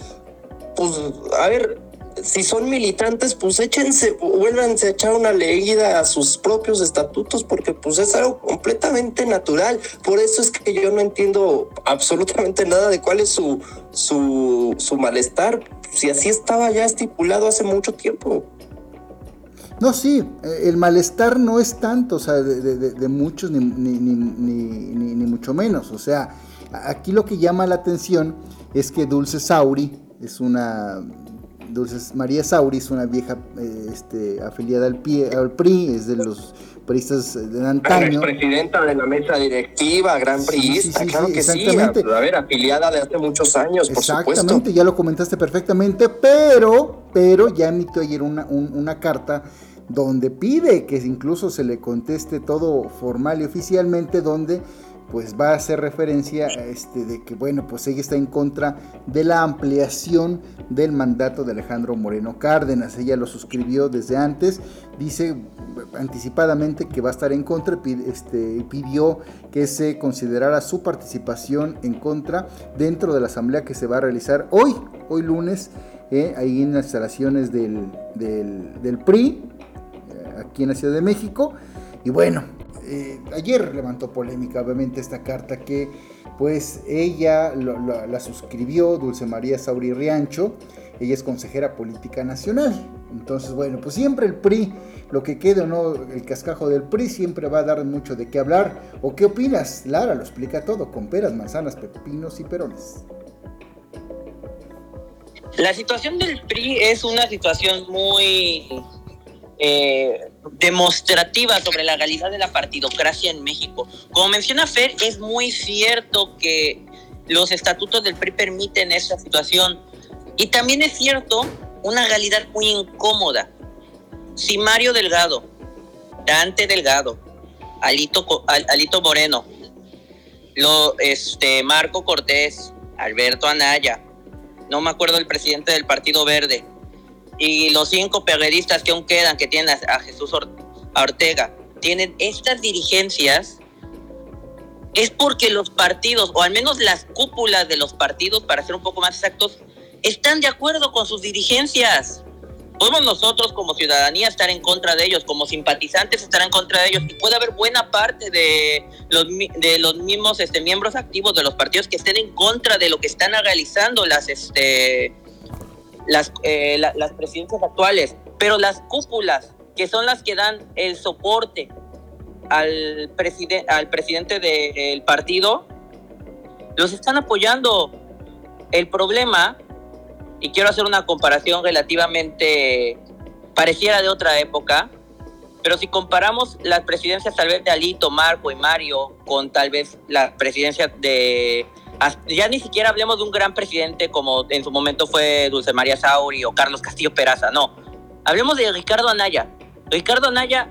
Pues, a ver, si son militantes, pues échense, vuélvanse a echar una leída a sus propios estatutos, porque pues es algo completamente natural. Por eso es que yo no entiendo absolutamente nada de cuál es su, su, su malestar, si así estaba ya estipulado hace mucho tiempo. No, sí, eh, el malestar no es tanto, o sea, de, muchos ni, ni- ni- mucho menos. O sea, aquí lo que llama la atención es que Dulce Sauri es una Dulce María Sauris, una vieja eh, este, afiliada al, PIE, al PRI, es de los priistas de antaño. presidenta de la mesa directiva, gran priista, claro que sí, a, ver, afiliada de hace muchos años, por Exactamente, ya lo comentaste perfectamente, pero, pero ya emitió ayer una, una carta donde pide que incluso se le conteste todo formal y oficialmente, donde pues va a hacer referencia a este, de que, bueno, pues ella está en contra de la ampliación del mandato de Alejandro Moreno Cárdenas. Ella lo suscribió desde antes, dice anticipadamente que va a estar en contra, este, pidió que se considerara su participación en contra dentro de la asamblea que se va a realizar hoy, hoy lunes, eh, ahí en las instalaciones del, del PRI, eh, aquí en la Ciudad de México. Y bueno, eh, ayer levantó polémica, obviamente, esta carta que pues ella la suscribió Dulce María Sauri Riancho, ella es consejera política nacional. Entonces, bueno, pues siempre el PRI, lo que quede o no, el cascajo del PRI siempre va a dar mucho de qué hablar. ¿O qué opinas? Lara lo explica todo, con peras, manzanas, pepinos y perones. La situación del PRI es una situación muy eh, demostrativa sobre la realidad de la partidocracia en México. Como menciona Fer, es muy cierto que los estatutos del PRI permiten esta situación. Y también es cierto una realidad muy incómoda. Si Mario Delgado, Dante Delgado, Alito, Alito Moreno, este, Marco Cortés, Alberto Anaya, no me acuerdo el presidente del Partido Verde, y los cinco periodistas que aún quedan, que tienen a, Jesús Ortega, tienen estas dirigencias, es porque los partidos, o al menos las cúpulas de los partidos, para ser un poco más exactos, están de acuerdo con sus dirigencias. Podemos nosotros como ciudadanía estar en contra de ellos, como simpatizantes estar en contra de ellos, y puede haber buena parte de los, de los mismos este, miembros activos de los partidos que estén en contra de lo que están realizando las, este, las, eh, las presidencias actuales, pero las cúpulas, que son las que dan el soporte al, al presidente del partido, los están apoyando. El problema, y quiero hacer una comparación relativamente pareciera de otra época, pero si comparamos las presidencias tal vez de Alito, Marco y Mario con tal vez la presidencia de ya ni siquiera hablemos de un gran presidente como en su momento fue Dulce María Sauri o Carlos Castillo Peraza, no. Hablemos de Ricardo Anaya. Ricardo Anaya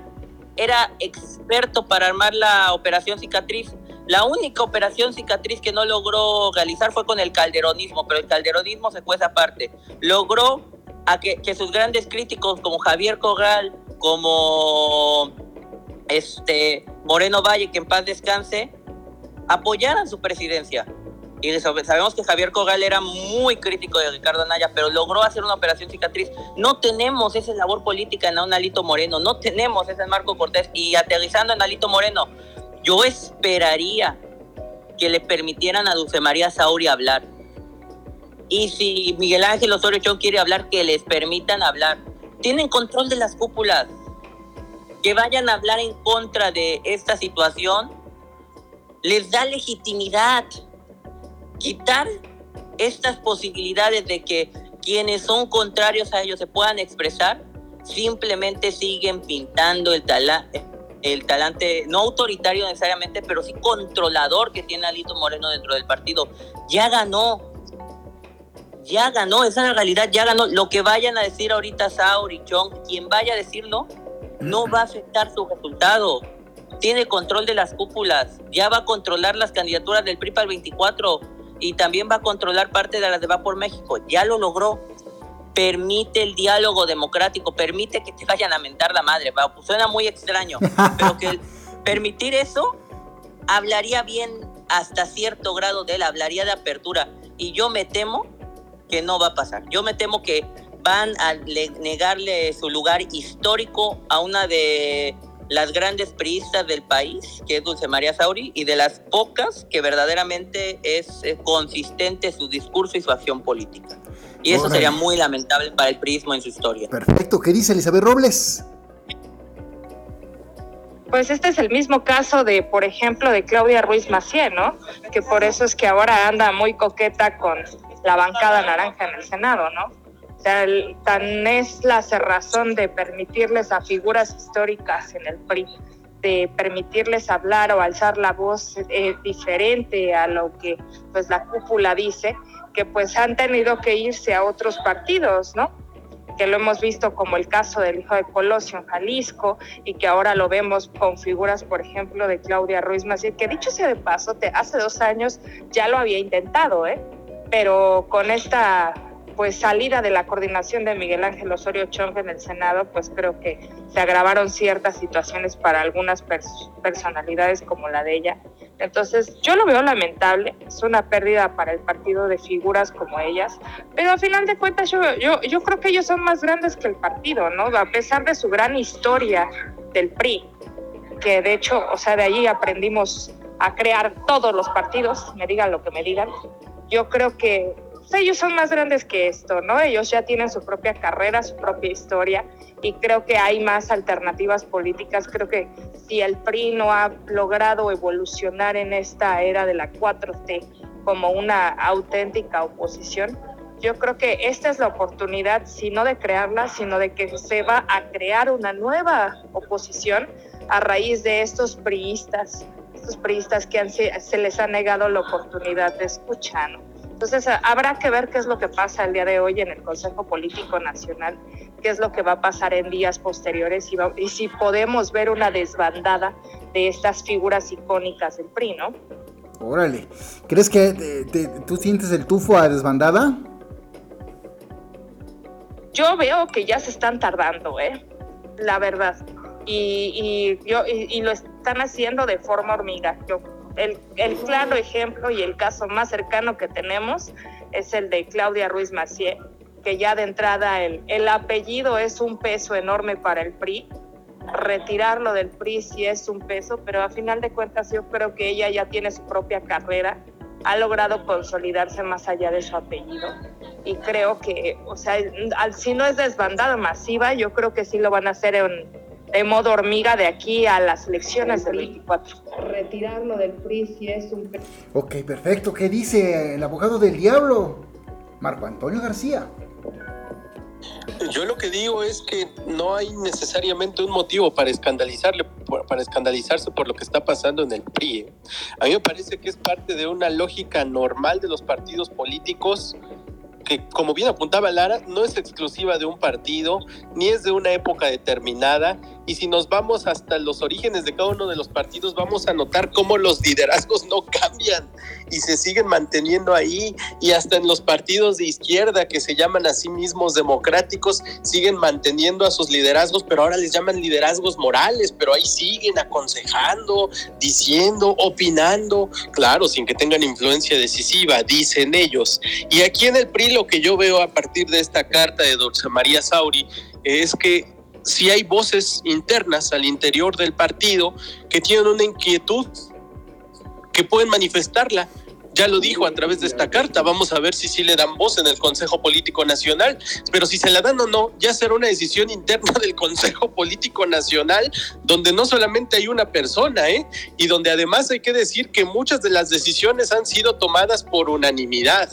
era experto para armar la operación cicatriz. La única operación cicatriz que no logró realizar fue con el calderonismo, pero el calderonismo se fue esa parte. Logró a que, sus grandes críticos como Javier Corral, como este Moreno Valle, que en paz descanse, apoyaran su presidencia. Y sabemos que Javier Corral era muy crítico de Ricardo Anaya, pero logró hacer una operación cicatriz. No tenemos esa labor política en un Alito Moreno, no tenemos ese Marco Cortés. Y aterrizando en Alito Moreno, yo esperaría que le permitieran a Dulce María Sauri hablar. Y si Miguel Ángel Osorio Chong quiere hablar, que les permitan hablar. Tienen control de las cúpulas. Que vayan a hablar en contra de esta situación les da legitimidad quitar estas posibilidades de que quienes son contrarios a ellos se puedan expresar, simplemente siguen pintando el, el talante, no autoritario necesariamente, pero sí controlador que tiene Alito Moreno dentro del partido. Ya ganó, ya ganó, esa es la realidad, ya ganó. Lo que vayan a decir ahorita Sauri, Chong, quien vaya a decirlo, no va a afectar su resultado. Tiene control de las cúpulas, ya va a controlar las candidaturas del PRI para el 24 y también va a controlar parte de las de Va por México. Ya lo logró. Permite el diálogo democrático, permite que te vayan a mentar la madre. Pues suena muy extraño, pero que permitir eso hablaría bien hasta cierto grado de él, hablaría de apertura. Y yo me temo que no va a pasar. Yo me temo que van a negarle su lugar histórico a una de las grandes priistas del país, que es Dulce María Sauri, y de las pocas que verdaderamente es eh, consistente su discurso y su acción política. Y eso sería muy lamentable para el prismo en su historia. Perfecto. ¿Qué dice Elizabeth Robles? Pues este es el mismo caso de, por ejemplo, de Claudia Ruiz Macié, ¿no? Que por eso es que ahora anda muy coqueta con la bancada naranja en el Senado, ¿no? O sea, tan es la cerrazón de permitirles a figuras históricas en el PRI, de permitirles hablar o alzar la voz eh, diferente a lo que pues la cúpula dice, que pues han tenido que irse a otros partidos, ¿no? que lo hemos visto como el caso del hijo de Colosio en Jalisco y que ahora lo vemos con figuras, por ejemplo, de Claudia Ruiz Massieu, que dicho sea de paso, te, hace dos años ya lo había intentado, ¿eh? pero con esta pues salida de la coordinación de Miguel Ángel Osorio Chong en el Senado, pues creo que se agravaron ciertas situaciones para algunas personalidades como la de ella. Entonces, yo lo veo lamentable, es una pérdida para el partido de figuras como ellas, pero a final de cuentas yo, yo, yo creo que ellos son más grandes que el partido, ¿no? A pesar de su gran historia del PRI, que de hecho, o sea, de allí aprendimos a crear todos los partidos, me digan lo que me digan, yo creo que ellos son más grandes que esto, ¿no? Ellos ya tienen su propia carrera, su propia historia y creo que hay más alternativas políticas. Creo que si el PRI no ha logrado evolucionar en esta era de la 4T como una auténtica oposición, yo creo que esta es la oportunidad, si no de crearla, sino de que se va a crear una nueva oposición a raíz de estos priistas, estos priistas que se les ha negado la oportunidad de escuchar. Entonces, habrá que ver qué es lo que pasa el día de hoy en el Consejo Político Nacional, qué es lo que va a pasar en días posteriores y, si podemos ver una desbandada de estas figuras icónicas del PRI, ¿no? Órale, ¿crees que tú sientes el tufo a desbandada? Yo veo que ya se están tardando, ¿eh? La verdad. Y, yo, y, lo están haciendo de forma hormiga. Yo el, claro ejemplo y el caso más cercano que tenemos es el de Claudia Ruiz Macié, que ya de entrada el, el apellido es un peso enorme para el PRI. Retirarlo del PRI sí es un peso, pero a final de cuentas yo creo que ella ya tiene su propia carrera, ha logrado consolidarse más allá de su apellido y creo que, o sea, si no es desbandada masiva, yo creo que sí lo van a hacer en, de modo hormiga de aquí a las elecciones del 24. Retirarlo del PRI si es un... Ok, perfecto. ¿Qué dice el abogado del diablo? Marco Antonio García. Yo lo que digo es que no hay necesariamente un motivo para escandalizarle, para escandalizarse por lo que está pasando en el PRI. ¿eh? A mí me parece que es parte de una lógica normal de los partidos políticos que, como bien apuntaba Lara, no es exclusiva de un partido, ni es de una época determinada, y si nos vamos hasta los orígenes de cada uno de los partidos, vamos a notar cómo los liderazgos no cambian y se siguen manteniendo ahí, y hasta en los partidos de izquierda que se llaman a sí mismos democráticos, siguen manteniendo a sus liderazgos, pero ahora les llaman liderazgos morales, pero ahí siguen aconsejando, diciendo, opinando, claro, sin que tengan influencia decisiva, dicen ellos. Y aquí en el PRI lo que yo veo a partir de esta carta de Dulce María Sauri es que si hay voces internas al interior del partido que tienen una inquietud que pueden manifestarla. Ya lo dijo a través de esta carta, vamos a ver si sí le dan voz en el Consejo Político Nacional, pero si se la dan o no, ya será una decisión interna del Consejo Político Nacional, donde no solamente hay una persona, ¿eh? y donde además hay que decir que muchas de las decisiones han sido tomadas por unanimidad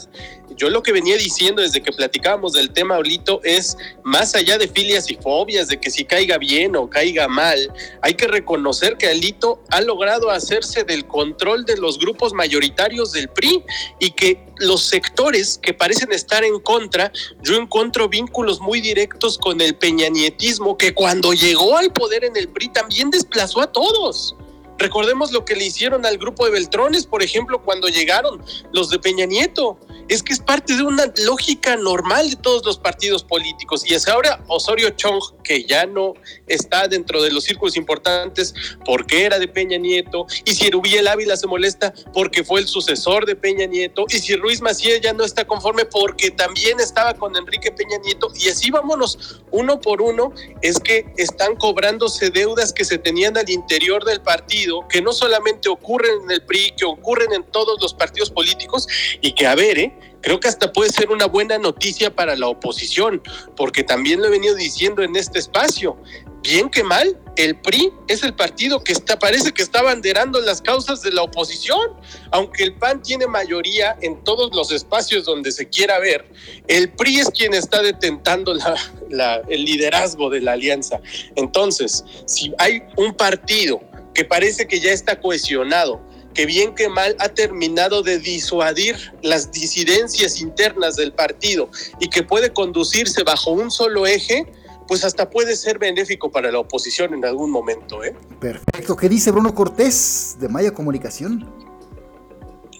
yo lo que venía diciendo desde que platicábamos del tema Olito es más allá de filias y fobias, de que si caiga bien o caiga mal, hay que reconocer que Alito ha logrado hacerse del control de los grupos mayoritarios del PRI y que los sectores que parecen estar en contra, yo encuentro vínculos muy directos con el peñanietismo que cuando llegó al poder en el PRI también desplazó a todos. Recordemos lo que le hicieron al grupo de Beltrones, por ejemplo, cuando llegaron los de Peña Nieto. Es que es parte de una lógica normal de todos los partidos políticos. Y es ahora Osorio Chong, que ya no está dentro de los círculos importantes porque era de Peña Nieto. Y si Rubiel Ávila se molesta porque fue el sucesor de Peña Nieto. Y si Ruiz Macías ya no está conforme porque también estaba con Enrique Peña Nieto. Y así vámonos uno por uno. Es que están cobrándose deudas que se tenían al interior del partido que no solamente ocurren en el PRI, que ocurren en todos los partidos políticos y que, a ver, ¿eh? Creo que hasta puede ser una buena noticia para la oposición, porque también lo he venido diciendo en este espacio, bien que mal, el PRI es el partido que está, parece que está banderando las causas de la oposición, aunque el PAN tiene mayoría en todos los espacios donde se quiera ver, el PRI es quien está detentando el liderazgo de la alianza. Entonces, si hay un partido que parece que ya está cohesionado, que bien que mal ha terminado de disuadir las disidencias internas del partido y que puede conducirse bajo un solo eje, pues hasta puede ser benéfico para la oposición en algún momento. ¿eh? Perfecto. ¿Qué dice Bruno Cortés de Maya Comunicación?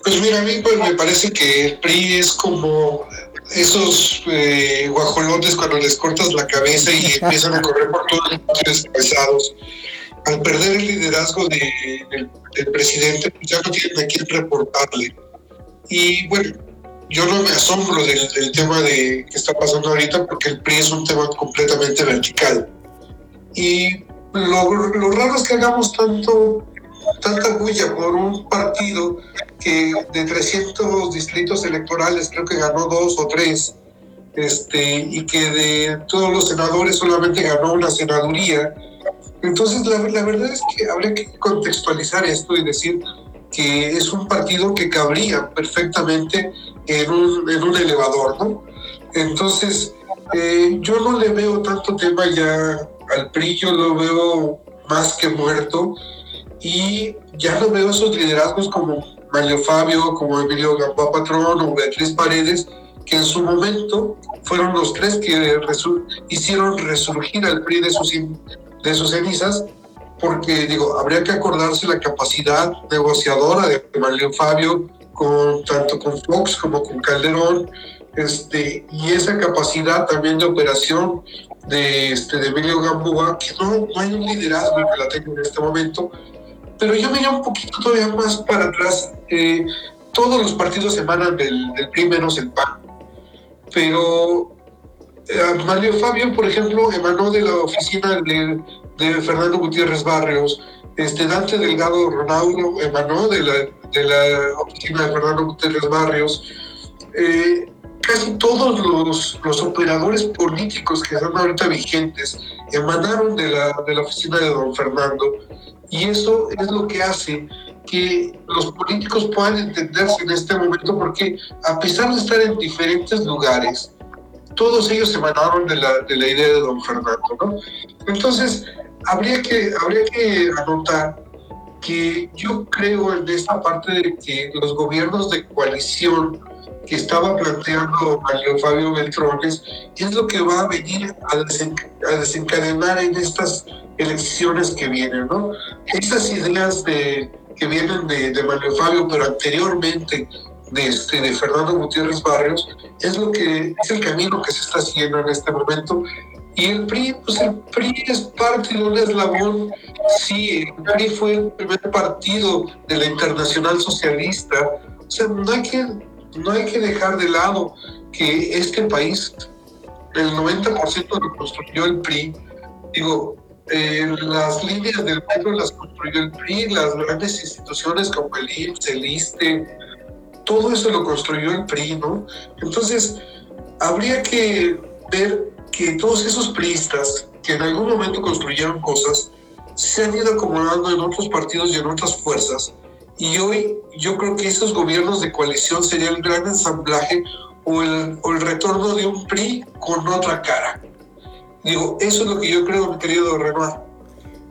Pues mira, a mí pues, me parece que el PRI es como esos eh, guajolotes cuando les cortas la cabeza y empiezan a correr por todos los espacios Al perder el liderazgo del, presidente, pues ya no tienen a quién reportarle. Y bueno, yo no me asombro del, tema de que está pasando ahorita porque el PRI es un tema completamente vertical. Y lo, raro es que hagamos tanto, tanta bulla por un partido que de 300 distritos electorales creo que ganó dos o tres, este, y que de todos los senadores solamente ganó una senaduría. Entonces, la, la verdad es que habría que contextualizar esto y decir que es un partido que cabría perfectamente en un, elevador, ¿no? Entonces, eh, yo no le veo tanto tema ya al PRI, yo lo veo más que muerto y ya no veo esos liderazgos como Mario Fabio, como Emilio Gamboa Patrón o Beatriz Paredes, que en su momento fueron los tres que hicieron resurgir al PRI de sus, de sus cenizas, porque digo, habría que acordarse la capacidad negociadora de Mario Fabio, con, tanto con Fox como con Calderón, este, y esa capacidad también de operación de, este, de Emilio Gamboa, que no, no hay un liderazgo que la tenga en este momento, pero yo me iría un poquito todavía más para atrás. Eh, todos los partidos emanan del, del PRI menos el PAN, pero Mario Fabio, por ejemplo, emanó de la oficina de, de Fernando Gutiérrez Barrios, este Dante Delgado Ronaldo emanó de la, de la oficina de Fernando Gutiérrez Barrios. Eh, casi todos los, los, operadores políticos que están ahorita vigentes emanaron de la, de la oficina de don Fernando. Y eso es lo que hace que los políticos puedan entenderse en este momento, porque a pesar de estar en diferentes lugares, todos ellos emanaron de la, de la idea de don Fernando. ¿no? Entonces, habría que, habría que anotar que yo creo en esta parte de que los gobiernos de coalición que estaba planteando Mario Fabio Beltrones es lo que va a venir a, desencadenar en estas elecciones que vienen, ¿no? Esas ideas de, que vienen de, de Mario Fabio, pero anteriormente de, este, de Fernando Gutiérrez Barrios, es lo que es el camino que se está haciendo en este momento y el PRI, pues el PRI es parte de un eslabón, sí, el PRI fue el primer partido de la Internacional Socialista. O sea, no hay que, no hay que dejar de lado que este país, el 90% lo construyó el PRI. Digo, eh, las líneas del metro las construyó el PRI, las grandes instituciones como el IMSS, el ISTE, todo eso lo construyó el PRI, ¿no? Entonces, habría que ver que todos esos priistas que en algún momento construyeron cosas se han ido acomodando en otros partidos y en otras fuerzas. Y hoy yo creo que esos gobiernos de coalición sería el gran ensamblaje o el, o el retorno de un PRI con otra cara. Digo, eso es lo que yo creo, mi querido Renoir.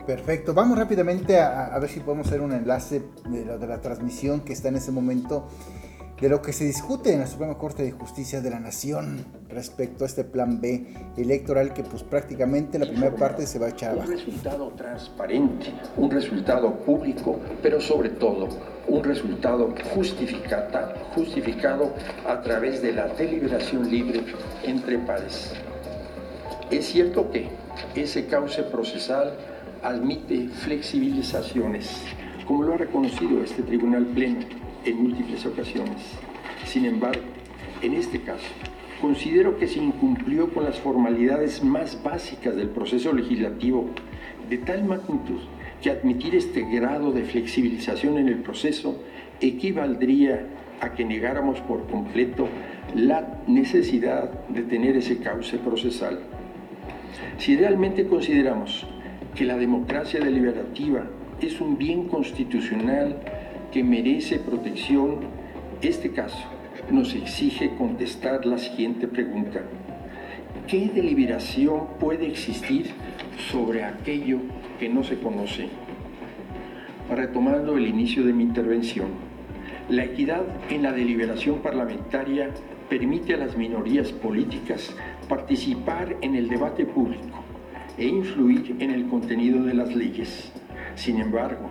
Perfecto, vamos rápidamente a, ver si podemos hacer un enlace de la, transmisión que está en ese momento de lo que se discute en la Suprema Corte de Justicia de la Nación respecto a este plan B electoral que pues prácticamente la primera parte se va a echar abajo. Un resultado transparente, un resultado público, pero sobre todo un resultado justificado a través de la deliberación libre entre pares. Es cierto que ese cauce procesal admite flexibilizaciones, como lo ha reconocido este Tribunal Pleno en múltiples ocasiones. Sin embargo, en este caso, considero que se incumplió con las formalidades más básicas del proceso legislativo de tal magnitud que admitir este grado de flexibilización en el proceso equivaldría a que negáramos por completo la necesidad de tener ese cauce procesal. Si realmente consideramos que la democracia deliberativa es un bien constitucional que merece protección, este caso nos exige contestar la siguiente pregunta. ¿Qué deliberación puede existir sobre aquello que no se conoce? Retomando el inicio de mi intervención, la equidad en la deliberación parlamentaria permite a las minorías políticas participar en el debate público e influir en el contenido de las leyes. Sin embargo,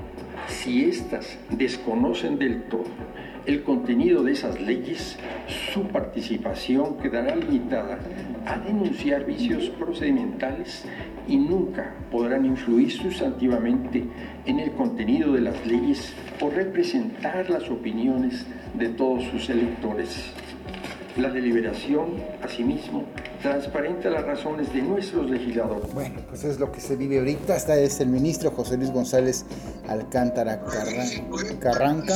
si éstas desconocen del todo el contenido de esas leyes, su participación quedará limitada a denunciar vicios procedimentales y nunca podrán influir sustantivamente en el contenido de las leyes o representar las opiniones de todos sus electores. La deliberación, asimismo, transparenta las razones de nuestros legisladores. Bueno, pues es lo que se vive ahorita. Esta es el ministro José Luis González Alcántara Carranca.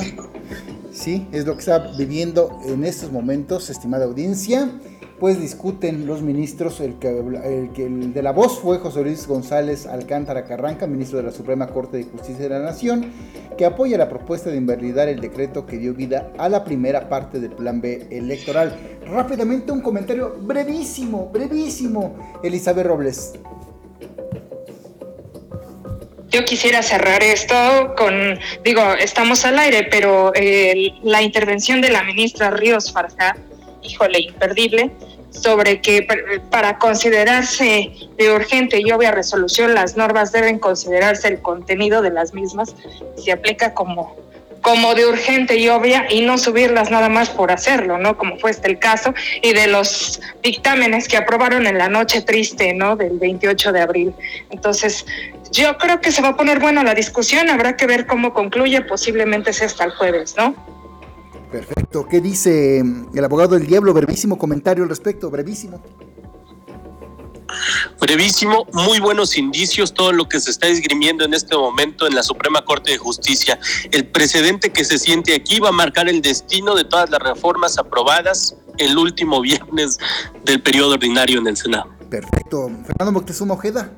Sí, es lo que está viviendo en estos momentos, estimada audiencia pues discuten los ministros, el que, el de la voz fue José Luis González Alcántara Carranca, ministro de la Suprema Corte de Justicia de la Nación, que apoya la propuesta de invalidar el decreto que dio vida a la primera parte del Plan B electoral. Rápidamente un comentario brevísimo, brevísimo, Elizabeth Robles. Yo quisiera cerrar esto con, digo, estamos al aire, pero eh, la intervención de la ministra Ríos Farjá, híjole, imperdible, sobre que para considerarse de urgente y obvia resolución las normas deben considerarse el contenido de las mismas, se aplica como como de urgente y obvia y no subirlas nada más por hacerlo, ¿no? Como fue este el caso y de los dictámenes que aprobaron en la noche triste, ¿no? Del 28 de abril. Entonces, yo creo que se va a poner buena la discusión, habrá que ver cómo concluye, posiblemente sea hasta el jueves, ¿no? Perfecto. ¿Qué dice el abogado del diablo? Brevísimo comentario al respecto, brevísimo. Brevísimo, muy buenos indicios todo lo que se está esgrimiendo en este momento en la Suprema Corte de Justicia. El precedente que se siente aquí va a marcar el destino de todas las reformas aprobadas el último viernes del periodo ordinario en el Senado. Perfecto. Fernando Moctezuma Ojeda.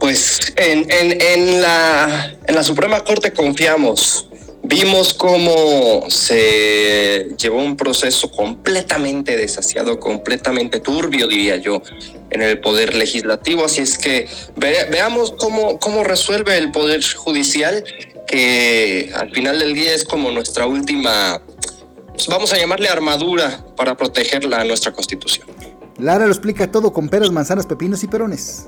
Pues en, en, en, la, en la Suprema Corte confiamos Vimos cómo se llevó un proceso completamente desasiado, completamente turbio, diría yo, en el poder legislativo. Así es que veamos cómo, cómo resuelve el poder judicial, que al final del día es como nuestra última, pues vamos a llamarle armadura para proteger la, nuestra constitución. Lara lo explica todo con peras, manzanas, pepinos y perones.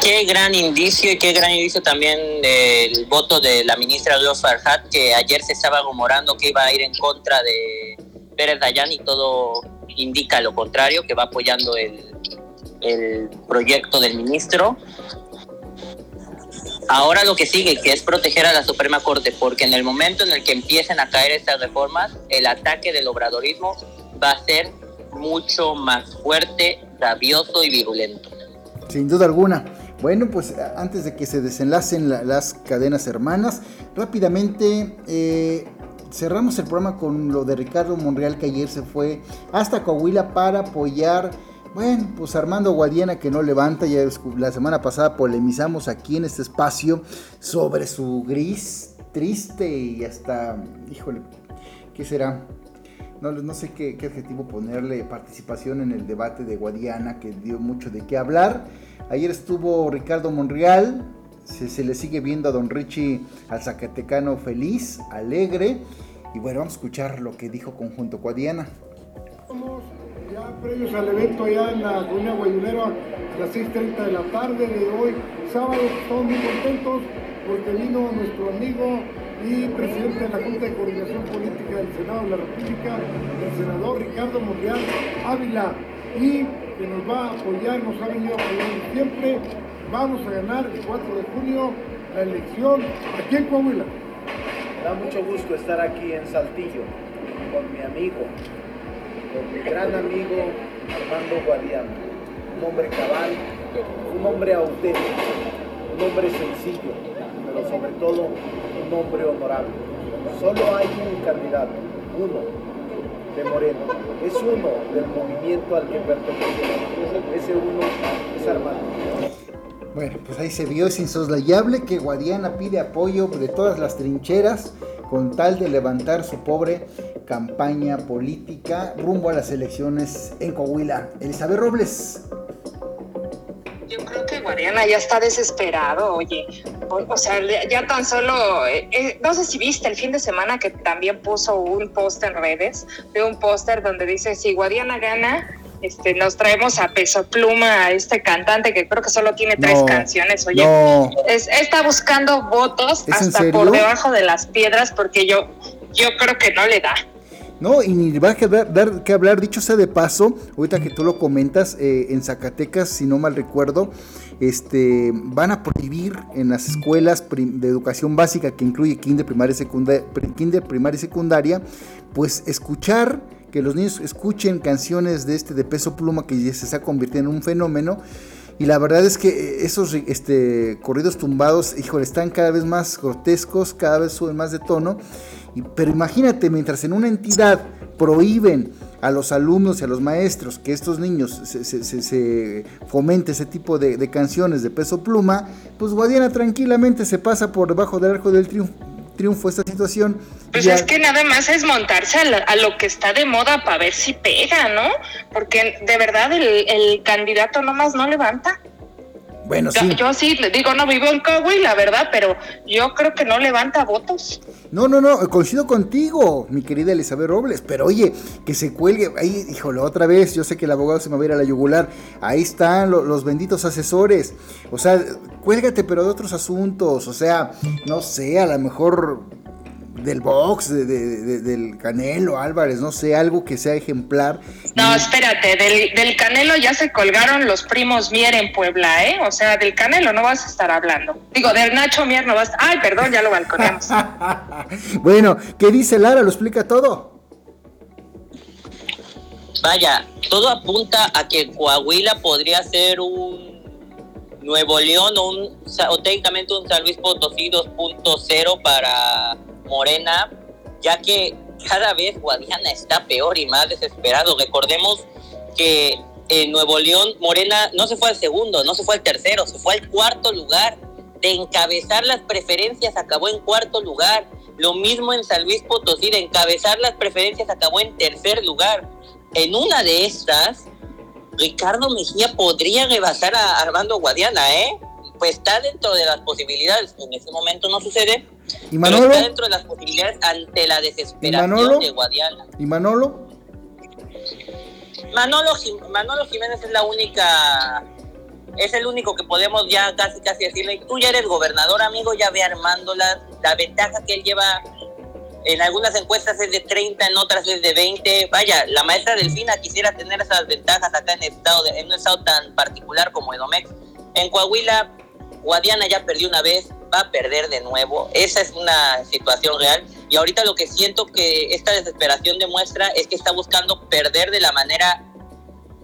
Qué gran indicio y qué gran indicio también del voto de la ministra Dios Farhat, que ayer se estaba rumorando que iba a ir en contra de Pérez Dayan y todo indica lo contrario, que va apoyando el, el proyecto del ministro. Ahora lo que sigue, que es proteger a la Suprema Corte, porque en el momento en el que empiecen a caer estas reformas, el ataque del obradorismo va a ser mucho más fuerte, rabioso y virulento. Sin duda alguna. Bueno, pues antes de que se desenlacen las cadenas hermanas, rápidamente eh, cerramos el programa con lo de Ricardo Monreal que ayer se fue hasta Coahuila para apoyar, bueno, pues Armando Guadiana que no levanta, ya la semana pasada polemizamos aquí en este espacio sobre su gris triste y hasta, híjole, ¿qué será? No, sé qué, qué adjetivo ponerle, participación en el debate de Guadiana que dio mucho de qué hablar. Ayer estuvo Ricardo Monreal, se, le sigue viendo a don Richie al Zacatecano feliz, alegre. Y bueno, vamos a escuchar lo que dijo conjunto Cuadiana. Estamos ya previos al evento allá en la Colonia Guayunero a las 6.30 de la tarde de hoy, sábado. Estamos muy contentos porque vino nuestro amigo y presidente de la Junta de Coordinación Política del Senado de la República, el senador Ricardo Monreal Ávila. Y que nos va a apoyar, nos ha venido apoyando siempre. Vamos a ganar el 4 de junio la elección aquí en Coahuila. Me da mucho gusto estar aquí en Saltillo con mi amigo, con mi gran amigo Armando Guadiana, un hombre cabal, un hombre auténtico, un hombre sencillo, pero sobre todo un hombre honorable. Solo hay un candidato, uno, de Moreno es uno del movimiento al que pertenece. Ese uno es Armando. Bueno, pues ahí se vio, es insoslayable que Guadiana pide apoyo de todas las trincheras con tal de levantar su pobre campaña política rumbo a las elecciones en Coahuila. Elizabeth Robles. Yo creo que Guadiana ya está desesperado, oye. O, sea, ya tan solo, eh, eh, no sé si viste el fin de semana que también puso un post en redes, de un póster donde dice, si Guadiana gana, este, nos traemos a Peso Pluma, a este cantante que creo que solo tiene tres canciones, oye. está buscando votos hasta por debajo de las piedras porque yo, yo creo que no le da. No, y ni va a dar que hablar, dicho sea de paso, ahorita que tú lo comentas, eh, en Zacatecas, si no mal recuerdo, este, van a prohibir en las escuelas de educación básica que incluye kinder, primaria, secundaria, y secundaria, pues escuchar que los niños escuchen canciones de este de peso pluma que ya se está convirtiendo en un fenómeno. Y la verdad es que esos este, corridos tumbados, híjole, están cada vez más grotescos, cada vez suben más de tono. pero imagínate, mientras en una entidad prohíben a los alumnos y a los maestros que estos niños se, fomente ese tipo de, de, canciones de peso pluma, pues Guadiana tranquilamente se pasa por debajo del arco del triunfo, triunfo esta situación. Pues es que nada más es montarse a, lo que está de moda para ver si pega, ¿no? Porque de verdad el, el candidato nomás no levanta. Bueno, sí. Yo, sí, le digo, no vivo en la verdad, pero yo creo que no levanta votos. No, no, no, coincido contigo, mi querida Elizabeth Robles, pero oye, que se cuelgue, ahí, híjole, otra vez, yo sé que el abogado se me va a ir a la yugular, ahí están los benditos asesores, o sea, cuélgate, pero de otros asuntos, o sea, no sé, a lo mejor del box, de, del Canelo Álvarez, no sé, algo que sea ejemplar. No, espérate, del, Canelo ya se colgaron los primos Mier en Puebla, ¿eh? O sea, del Canelo no vas a estar hablando. Digo, del Nacho Mier no vas a... Ay, perdón, ya lo balconeamos. bueno, ¿qué dice Lara? ¿Lo explica todo? Vaya, todo apunta a que Coahuila podría ser un Nuevo León o, un, o técnicamente un San Luis Potosí 2.0 para Morena, ya que cada vez Guadiana está peor y más desesperado. Recordemos que en Nuevo León Morena no se fue al segundo, no se fue al tercero, se fue al cuarto lugar. De encabezar las preferencias acabó en cuarto lugar. Lo mismo en San Luis Potosí, de encabezar las preferencias acabó en tercer lugar. En una de estas, Ricardo Mejía podría rebasar a Armando Guadiana, ¿eh? Pues está dentro de las posibilidades. En este momento no sucede, ¿Y Manolo? está dentro de las posibilidades ante la desesperación de Guadiana. ¿Y Manolo? Manolo? Manolo Jiménez es la única, es el único que podemos ya casi casi decirle, tú ya eres gobernador, amigo, ya ve armando la, ventaja que él lleva en algunas encuestas es de 30, en otras es de 20. Vaya, la maestra Delfina quisiera tener esas ventajas acá en, estado en un estado tan particular como Edomex. En Coahuila, Guadiana ya perdió una vez, va a perder de nuevo. Esa es una situación real. Y ahorita lo que siento que esta desesperación demuestra es que está buscando perder de la manera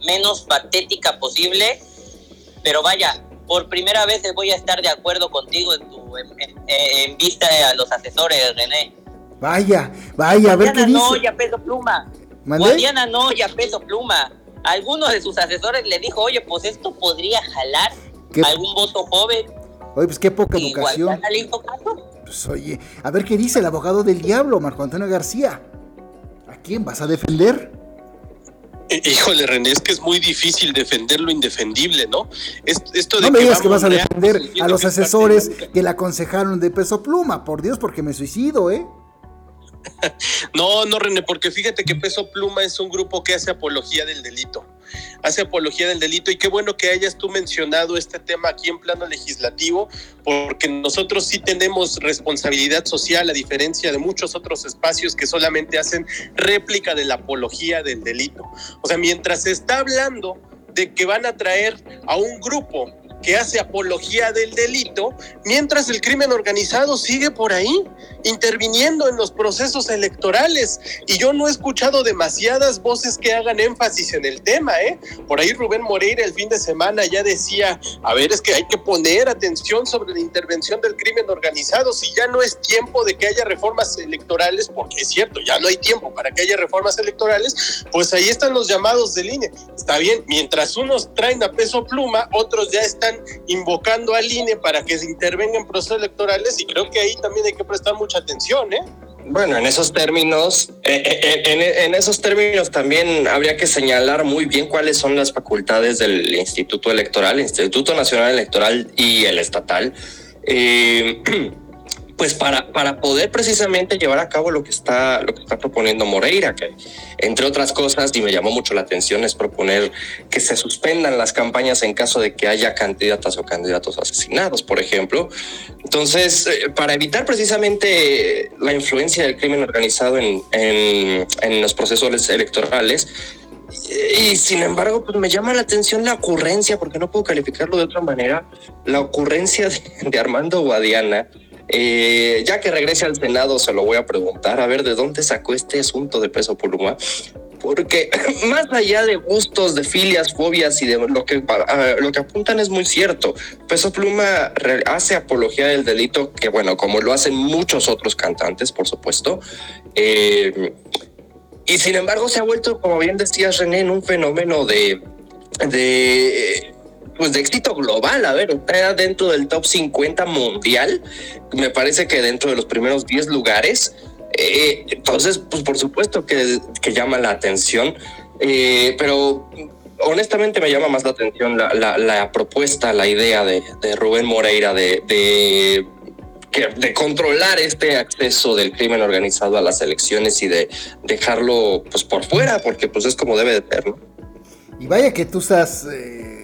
menos patética posible. Pero vaya, por primera vez voy a estar de acuerdo contigo en, tu, en, vista a los asesores, René. Vaya, vaya, a ver qué dice. no, ya peso pluma. Guadiana no, ya peso pluma. Alguno de sus asesores le dijo, oye, pues esto podría jalar algún voto joven. Oye, pues qué poca educación. Pues oye, a ver qué dice el abogado del diablo, Marco Antonio García. ¿A quién vas a defender? Eh, híjole, René, es que es muy difícil defender lo indefendible, ¿no? Esto no me digas que vas a defender a los asesores que le aconsejaron de peso pluma, por Dios, porque me suicido, ¿eh? no, no, René, porque fíjate que Peso Pluma es un grupo que hace apología del delito. Hace apología del delito y qué bueno que hayas tú mencionado este tema aquí en plano legislativo, porque nosotros sí tenemos responsabilidad social a diferencia de muchos otros espacios que solamente hacen réplica de la apología del delito. O sea, mientras se está hablando de que van a traer a un grupo que hace apología del delito, mientras el crimen organizado sigue por ahí interviniendo en los procesos electorales. Y yo no he escuchado demasiadas voces que hagan énfasis en el tema, ¿eh? Por ahí Rubén Moreira el fin de semana ya decía, a ver, es que hay que poner atención sobre la intervención del crimen organizado, si ya no es tiempo de que haya reformas electorales, porque es cierto, ya no hay tiempo para que haya reformas electorales, pues ahí están los llamados de línea. Está bien, mientras unos traen a peso pluma, otros ya están invocando al INE para que se intervenga en procesos electorales y creo que ahí también hay que prestar mucha atención, ¿eh? Bueno, en esos términos, eh, eh, en, esos términos también habría que señalar muy bien cuáles son las facultades del Instituto Electoral, Instituto Nacional Electoral y el estatal. Eh, pues para, para poder precisamente llevar a cabo lo que está lo que está proponiendo Moreira, que entre otras cosas, y me llamó mucho la atención, es proponer que se suspendan las campañas en caso de que haya candidatas o candidatos asesinados, por ejemplo. Entonces, eh, para evitar precisamente la influencia del crimen organizado en, en, los procesos electorales, y sin embargo, pues me llama la atención la ocurrencia, porque no puedo calificarlo de otra manera, la ocurrencia de Armando Guadiana, eh, ya que regrese al Senado, se lo voy a preguntar, a ver de dónde sacó este asunto de peso pluma. Porque más allá de gustos, de filias, fobias y de lo que, ah, lo que apuntan es muy cierto. Peso Pluma hace apología del delito, que bueno, como lo hacen muchos otros cantantes, por supuesto. Eh, y sin embargo se ha vuelto, como bien decías René, en un fenómeno de, de pues de éxito global. A ver, está dentro del top 50 mundial. Me parece que dentro de los primeros 10 lugares. Eh, entonces, pues por supuesto que, que llama la atención. Eh, pero honestamente me llama más la atención la, la, propuesta, la idea de, de Rubén Moreira de, de, de, controlar este acceso del crimen organizado a las elecciones y de dejarlo pues por fuera, porque pues es como debe de ser, ¿no? Y vaya que tú estás eh,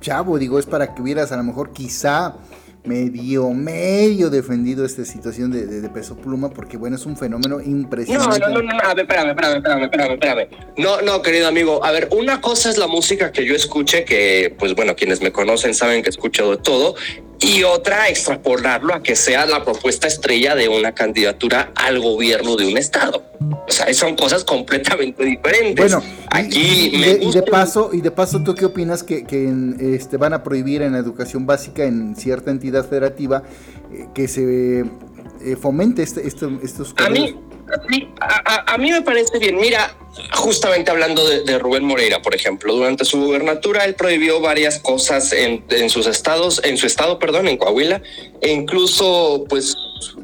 chavo, digo, es para que hubieras a lo mejor quizá medio, medio defendido esta situación de, peso pluma, porque bueno, es un fenómeno impresionante. No, no, no, no, a ver, espérame, espérame, espérame, espérame, espérame. No, no, querido amigo, a ver, una cosa es la música que yo escuche, que pues bueno, quienes me conocen saben que escucho de todo, y otra extrapolarlo a que sea la propuesta estrella de una candidatura al gobierno de un estado. O sea, son cosas completamente diferentes. Bueno, aquí y, de, paso, y de paso, ¿tú qué opinas que, este, van a prohibir en la educación básica en cierta entidad federativa eh, que se eh, fomente este, este estos a mí, a, mí me parece bien. Mira, justamente hablando de, Rubén Moreira, por ejemplo, durante su gubernatura él prohibió varias cosas en, sus estados, en su estado, perdón, en Coahuila, e incluso, pues,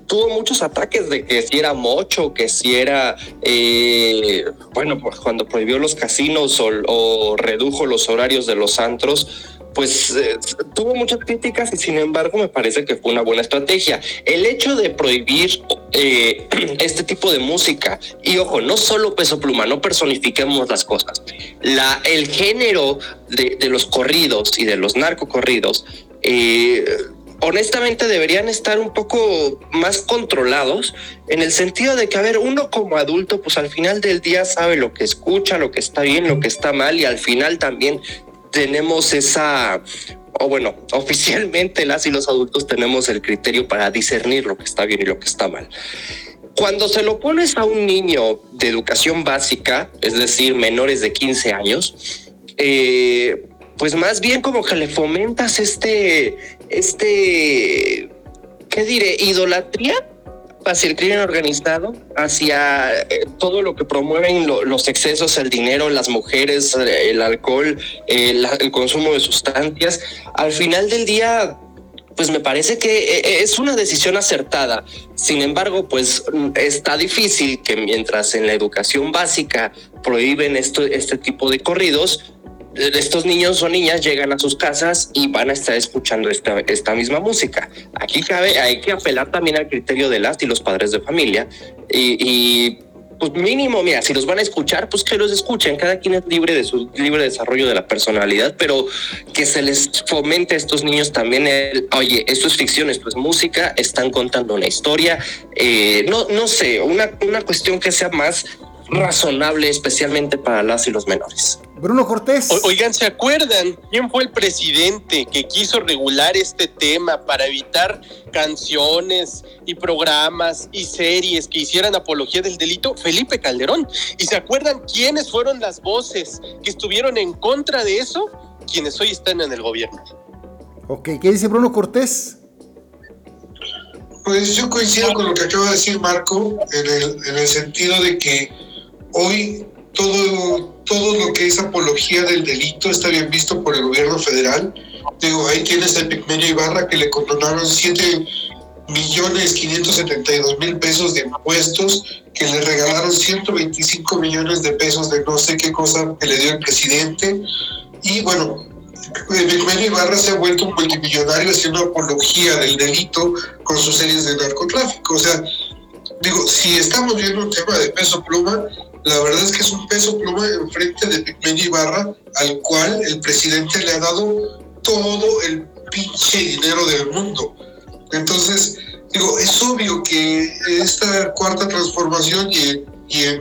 tuvo muchos ataques de que si era mocho, que si era, eh, bueno, pues cuando prohibió los casinos o redujo los horarios de los antros pues eh, tuvo muchas críticas y sin embargo me parece que fue una buena estrategia. El hecho de prohibir eh, este tipo de música, y ojo, no solo peso pluma, no personifiquemos las cosas, la, el género de, los corridos y de los narcocorridos, eh, honestamente deberían estar un poco más controlados en el sentido de que, a ver, uno como adulto, pues al final del día sabe lo que escucha, lo que está bien, lo que está mal y al final también tenemos esa, o bueno, oficialmente las y los adultos tenemos el criterio para discernir lo que está bien y lo que está mal. Cuando se lo pones a un niño de educación básica, es decir, menores de 15 años, eh, pues más bien como que le fomentas este, este, ¿qué diré? Idolatría hacia el crimen organizado, hacia eh, todo lo que promueven los excesos, el dinero, las mujeres, eh, el alcohol, eh, el consumo de sustancias. Al final del día, pues me parece que es una decisión acertada. Sin embargo, pues está difícil que mientras en la educación básica prohíben esto, este tipo de corridos, estos niños o niñas llegan a sus casas y van a estar escuchando esta, esta misma música. Aquí cabe, hay que apelar también al criterio de las y los padres de familia y, pues mínimo, mira, si los van a escuchar, pues que los escuchen. Cada quien es libre de su libre desarrollo de la personalidad, pero que se les fomente a estos niños también el, oye, esto es ficción, esto es música, están contando una historia. Eh, no, no sé, una, una cuestión que sea más razonable, especialmente para las y los menores. Bruno Cortés. oigan, ¿se acuerdan quién fue el presidente que quiso regular este tema para evitar canciones y programas y series que hicieran apología del delito? Felipe Calderón. ¿Y se acuerdan quiénes fueron las voces que estuvieron en contra de eso? Quienes hoy están en el gobierno. Ok, ¿qué dice Bruno Cortés? Pues yo coincido con lo que acaba de decir Marco, en el, en el sentido de que hoy todo, todo lo que es apología del delito está bien visto por el gobierno federal. Digo, ahí tienes a Pigmenio Ibarra que le condonaron 7 millones 572 mil pesos de impuestos, que le regalaron 125 millones de pesos de no sé qué cosa que le dio el presidente. Y bueno, Pigmenio Ibarra se ha vuelto un multimillonario haciendo apología del delito con sus series de narcotráfico. O sea, digo, si estamos viendo un tema de peso pluma, la verdad es que es un peso pluma enfrente de Pigmenio Ibarra, al cual el presidente le ha dado todo el pinche dinero del mundo. Entonces, digo, es obvio que esta cuarta transformación y, y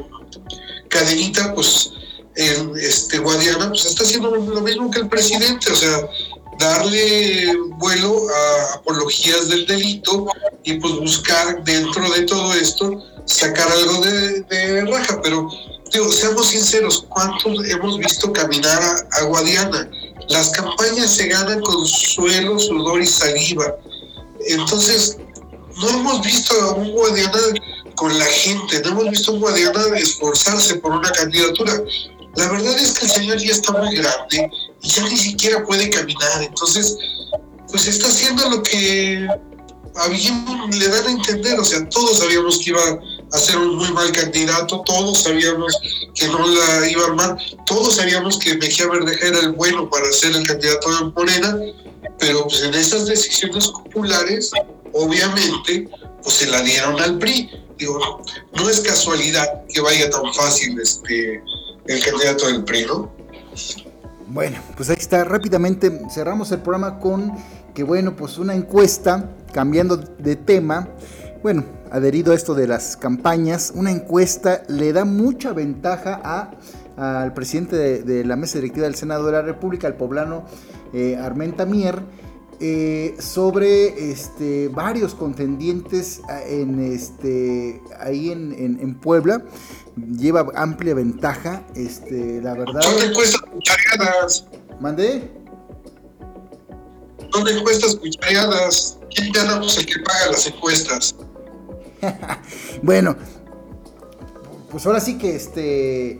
Cadenita, pues, en este, Guadiana, pues está haciendo lo mismo que el presidente, o sea, darle vuelo a apologías del delito y pues buscar dentro de todo esto sacar algo de, raja, pero digo, seamos sinceros, ¿cuántos hemos visto caminar a, Guadiana? Las campañas se ganan con suelo, sudor y saliva. Entonces, no hemos visto a un Guadiana con la gente, no hemos visto a un Guadiana esforzarse por una candidatura. La verdad es que el señor ya está muy grande y ya ni siquiera puede caminar. Entonces, pues está haciendo lo que a le dan a entender. O sea, todos sabíamos que iba a ser un muy mal candidato, todos sabíamos que no la iba a armar, todos sabíamos que Mejía Verdeja era el bueno para ser el candidato de Morena, pero pues en esas decisiones populares, obviamente, pues se la dieron al PRI. Digo, no es casualidad que vaya tan fácil este el candidato del PRI, ¿no? Bueno, pues ahí está. Rápidamente cerramos el programa con que, bueno, pues una encuesta, cambiando de tema, bueno, adherido a esto de las campañas, una encuesta le da mucha ventaja a, al presidente de, la mesa directiva del Senado de la República, el poblano eh, Armenta Mier, eh, sobre este, varios contendientes eh, en, este, ahí en, en, Puebla. Lleva amplia ventaja, este, la verdad. ¿Dónde encuestas cuchareadas? ¿Mandé? ¿Dónde encuestas cuchareadas? ¿Quién gana? Pues el que paga las encuestas. bueno, pues ahora sí que este.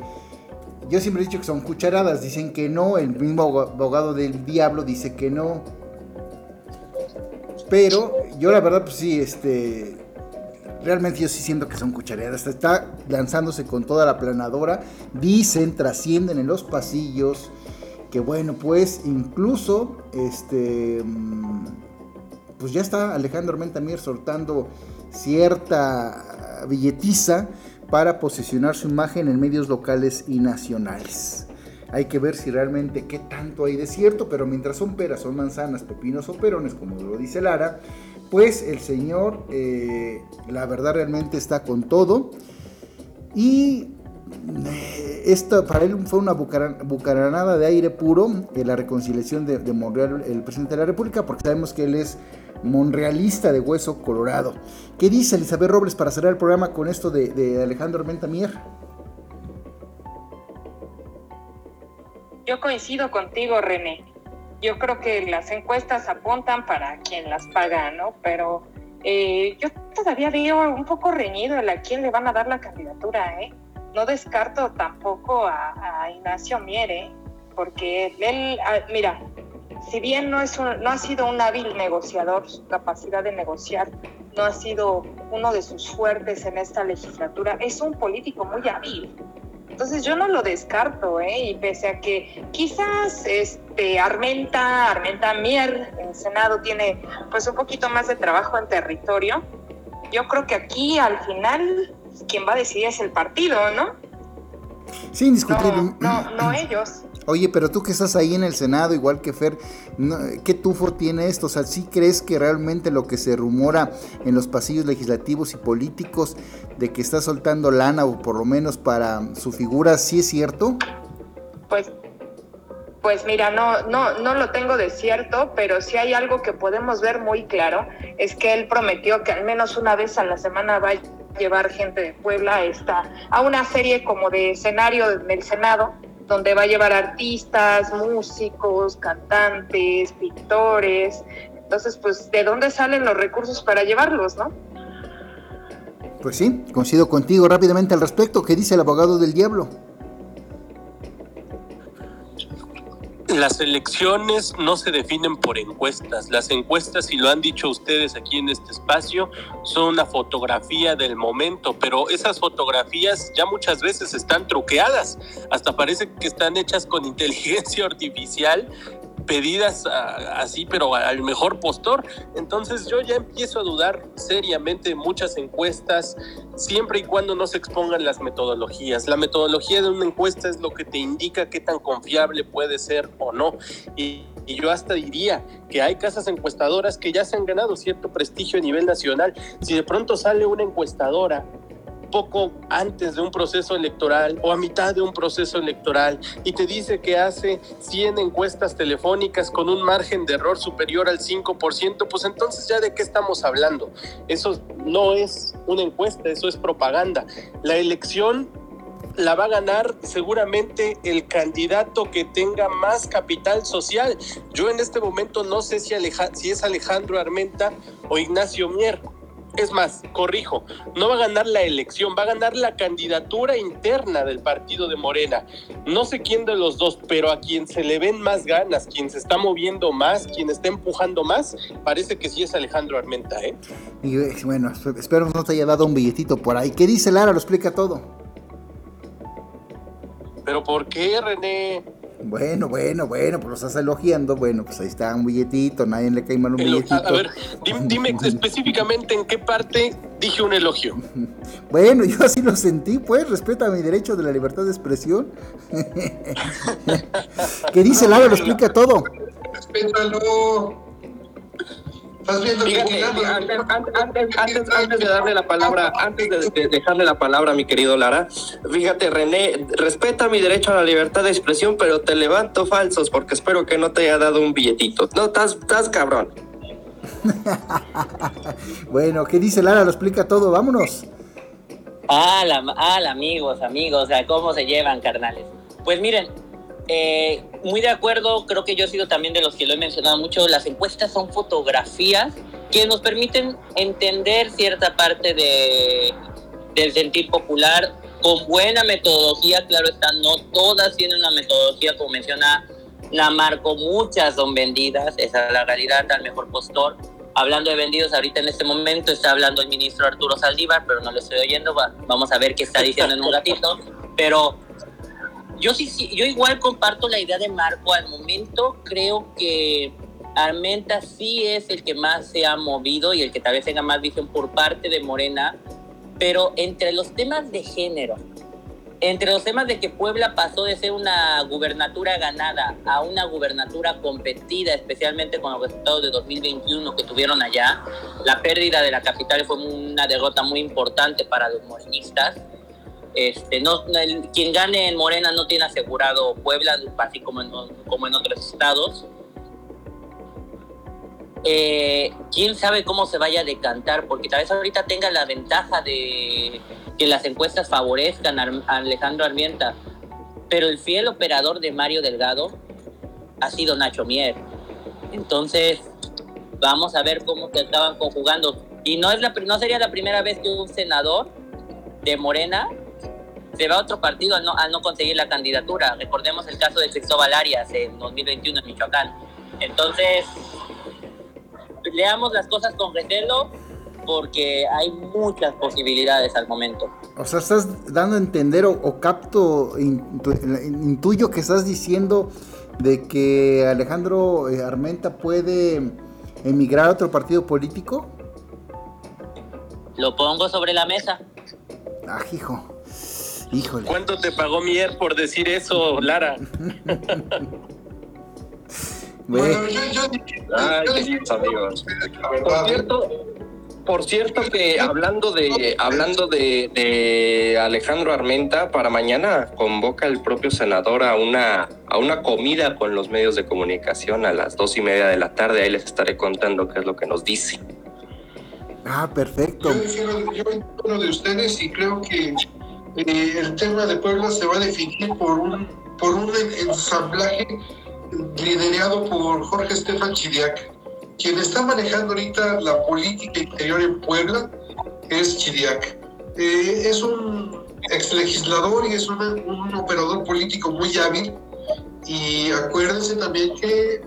Yo siempre he dicho que son cucharadas, dicen que no, el mismo abogado del diablo dice que no. Pero yo la verdad, pues sí, este. Realmente yo sí siento que son cucharadas. Está lanzándose con toda la planadora. Dicen, trascienden en los pasillos. Que bueno, pues incluso este. Mm, pues ya está Alejandro Mentamier soltando cierta billetiza para posicionar su imagen en medios locales y nacionales. Hay que ver si realmente qué tanto hay de cierto, pero mientras son peras, son manzanas, pepinos o perones, como lo dice Lara, pues el señor, eh, la verdad realmente está con todo. Y eh, esto para él fue una bucaranada de aire puro, de la reconciliación de, de Monreal, el presidente de la República, porque sabemos que él es monrealista de hueso colorado. ¿Qué dice Elizabeth Robles para cerrar el programa con esto de, Alejandro Armenta Mier? Yo coincido contigo, René. Yo creo que las encuestas apuntan para quien las paga, ¿no? Pero eh, yo todavía veo un poco reñido a quién le van a dar la candidatura, ¿eh? No descarto tampoco a, Ignacio Mier, ¿eh? Porque él, ah, mira, si bien no, es no ha sido un hábil negociador, su capacidad de negociar no ha sido uno de sus fuertes en esta legislatura, es un político muy hábil. Entonces yo no lo descarto, ¿eh? Y pese a que quizás este Armenta, Armenta Mier en Senado tiene pues un poquito más de trabajo en territorio, yo creo que aquí al final quien va a decidir es el partido, ¿no? Sí, indiscutible. No, no, no ellos. Oye, pero tú que estás ahí en el Senado, igual que Fer, ¿qué tufo tiene esto? O sea, ¿sí crees que realmente lo que se rumora en los pasillos legislativos y políticos de que está soltando lana o por lo menos para su figura, sí es cierto? Pues pues mira, no, no, no lo tengo de cierto, pero sí hay algo que podemos ver muy claro, es que él prometió que al menos una vez a la semana va a llevar gente de Puebla a, esta, a una serie como de escenario del Senado, donde va a llevar artistas, músicos, cantantes, pintores. Entonces, pues, ¿de dónde salen los recursos para llevarlos, no? Pues sí, coincido contigo rápidamente al respecto. ¿Qué dice el abogado del diablo? Las elecciones no se definen por encuestas. Las encuestas, y lo han dicho ustedes aquí en este espacio, son una fotografía del momento, pero esas fotografías ya muchas veces están truqueadas. Hasta parece que están hechas con inteligencia artificial pedidas así, pero al mejor postor. Entonces yo ya empiezo a dudar seriamente muchas encuestas, siempre y cuando no se expongan las metodologías. La metodología de una encuesta es lo que te indica qué tan confiable puede ser o no. Y yo hasta diría que hay casas encuestadoras que ya se han ganado cierto prestigio a nivel nacional. Si de pronto sale una encuestadora poco antes de un proceso electoral o a mitad de un proceso electoral y te dice que hace 100 encuestas telefónicas con un margen de error superior al 5%, pues entonces ya de qué estamos hablando. Eso no es una encuesta, eso es propaganda. La elección la va a ganar seguramente el candidato que tenga más capital social. Yo en este momento no sé si, si es Alejandro Armenta o Ignacio Mier es más, corrijo, no va a ganar la elección, va a ganar la candidatura interna del partido de Morena. No sé quién de los dos, pero a quien se le ven más ganas, quien se está moviendo más, quien está empujando más, parece que sí es Alejandro Armenta, ¿eh? Y bueno, espero no te haya dado un billetito por ahí. ¿Qué dice Lara? Lo explica todo. ¿Pero por qué, René? Bueno, bueno, bueno, pues lo estás elogiando. Bueno, pues ahí está un billetito, nadie le cae mal un billetito. A ver, dime, específicamente en qué parte dije un elogio. Bueno, yo así lo sentí, pues, respeta mi derecho de la libertad de expresión. ¿Qué dice Lara? Lo explica todo. Respétalo. Antes, de darle la palabra, antes de, dejarle la palabra a mi querido Lara, fíjate, René, respeta mi derecho a la libertad de expresión, pero te levanto falsos porque espero que no te haya dado un billetito. No, estás, estás cabrón. bueno, ¿qué dice Lara? Lo explica todo, vámonos. Hola, hola amigos, amigos, ¿cómo se llevan, carnales? Pues miren, eh, muy de acuerdo, creo que yo he sido también de los que lo he mencionado mucho, las encuestas son fotografías que nos permiten entender cierta parte de, del sentir popular con buena metodología, claro está, no todas tienen una metodología como menciona la Marco, muchas son vendidas, esa es la realidad, al mejor postor. Hablando de vendidos, ahorita en este momento está hablando el ministro Arturo Saldívar, pero no lo estoy oyendo, vamos a ver qué está diciendo en un ratito, pero yo sí, sí, yo igual comparto la idea de Marco. Al momento creo que Armenta sí es el que más se ha movido y el que tal vez tenga más visión por parte de Morena, pero entre los temas de género, entre los temas de que Puebla pasó de ser una gubernatura ganada a una gubernatura competida, especialmente con los resultados de 2021 que tuvieron allá, la pérdida de la capital fue una derrota muy importante para los morenistas este, no, quien gane en Morena no tiene asegurado Puebla, así como en, como en otros estados. Eh, quién sabe cómo se vaya a decantar, porque tal vez ahorita tenga la ventaja de que las encuestas favorezcan a Alejandro Armienta, pero el fiel operador de Mario Delgado ha sido Nacho Mier. Entonces, vamos a ver cómo se estaban conjugando. Y no, es la, no sería la primera vez que un senador de Morena se va a otro partido al no, no conseguir la candidatura. Recordemos el caso de Cristóbal Arias en 2021 en Michoacán. Entonces, leamos las cosas con recelo porque hay muchas posibilidades al momento. O sea, estás dando a entender o, capto, intuyo que estás diciendo de que Alejandro eh, Armenta puede emigrar a otro partido político. Lo pongo sobre la mesa. Ah, hijo. Híjole. ¿Cuánto te pagó Mier por decir eso, Lara? Bueno, yo, yo, Ay, yo- queridos amigos. Por cierto, por cierto que hablando de hablando de, de Alejandro Armenta, para mañana convoca el propio senador a una a una comida con los medios de comunicación a las dos y media de la tarde. Ahí les estaré contando qué es lo que nos dice. Ah, perfecto. Yo yo entiendo uno de ustedes y creo que eh, el tema de Puebla se va a definir por un por un ensamblaje liderado por Jorge Estefan Chidiac. Quien está manejando ahorita la política interior en Puebla es Chidiac. Eh, es un ex legislador y es una- un operador político muy hábil. Y acuérdense también que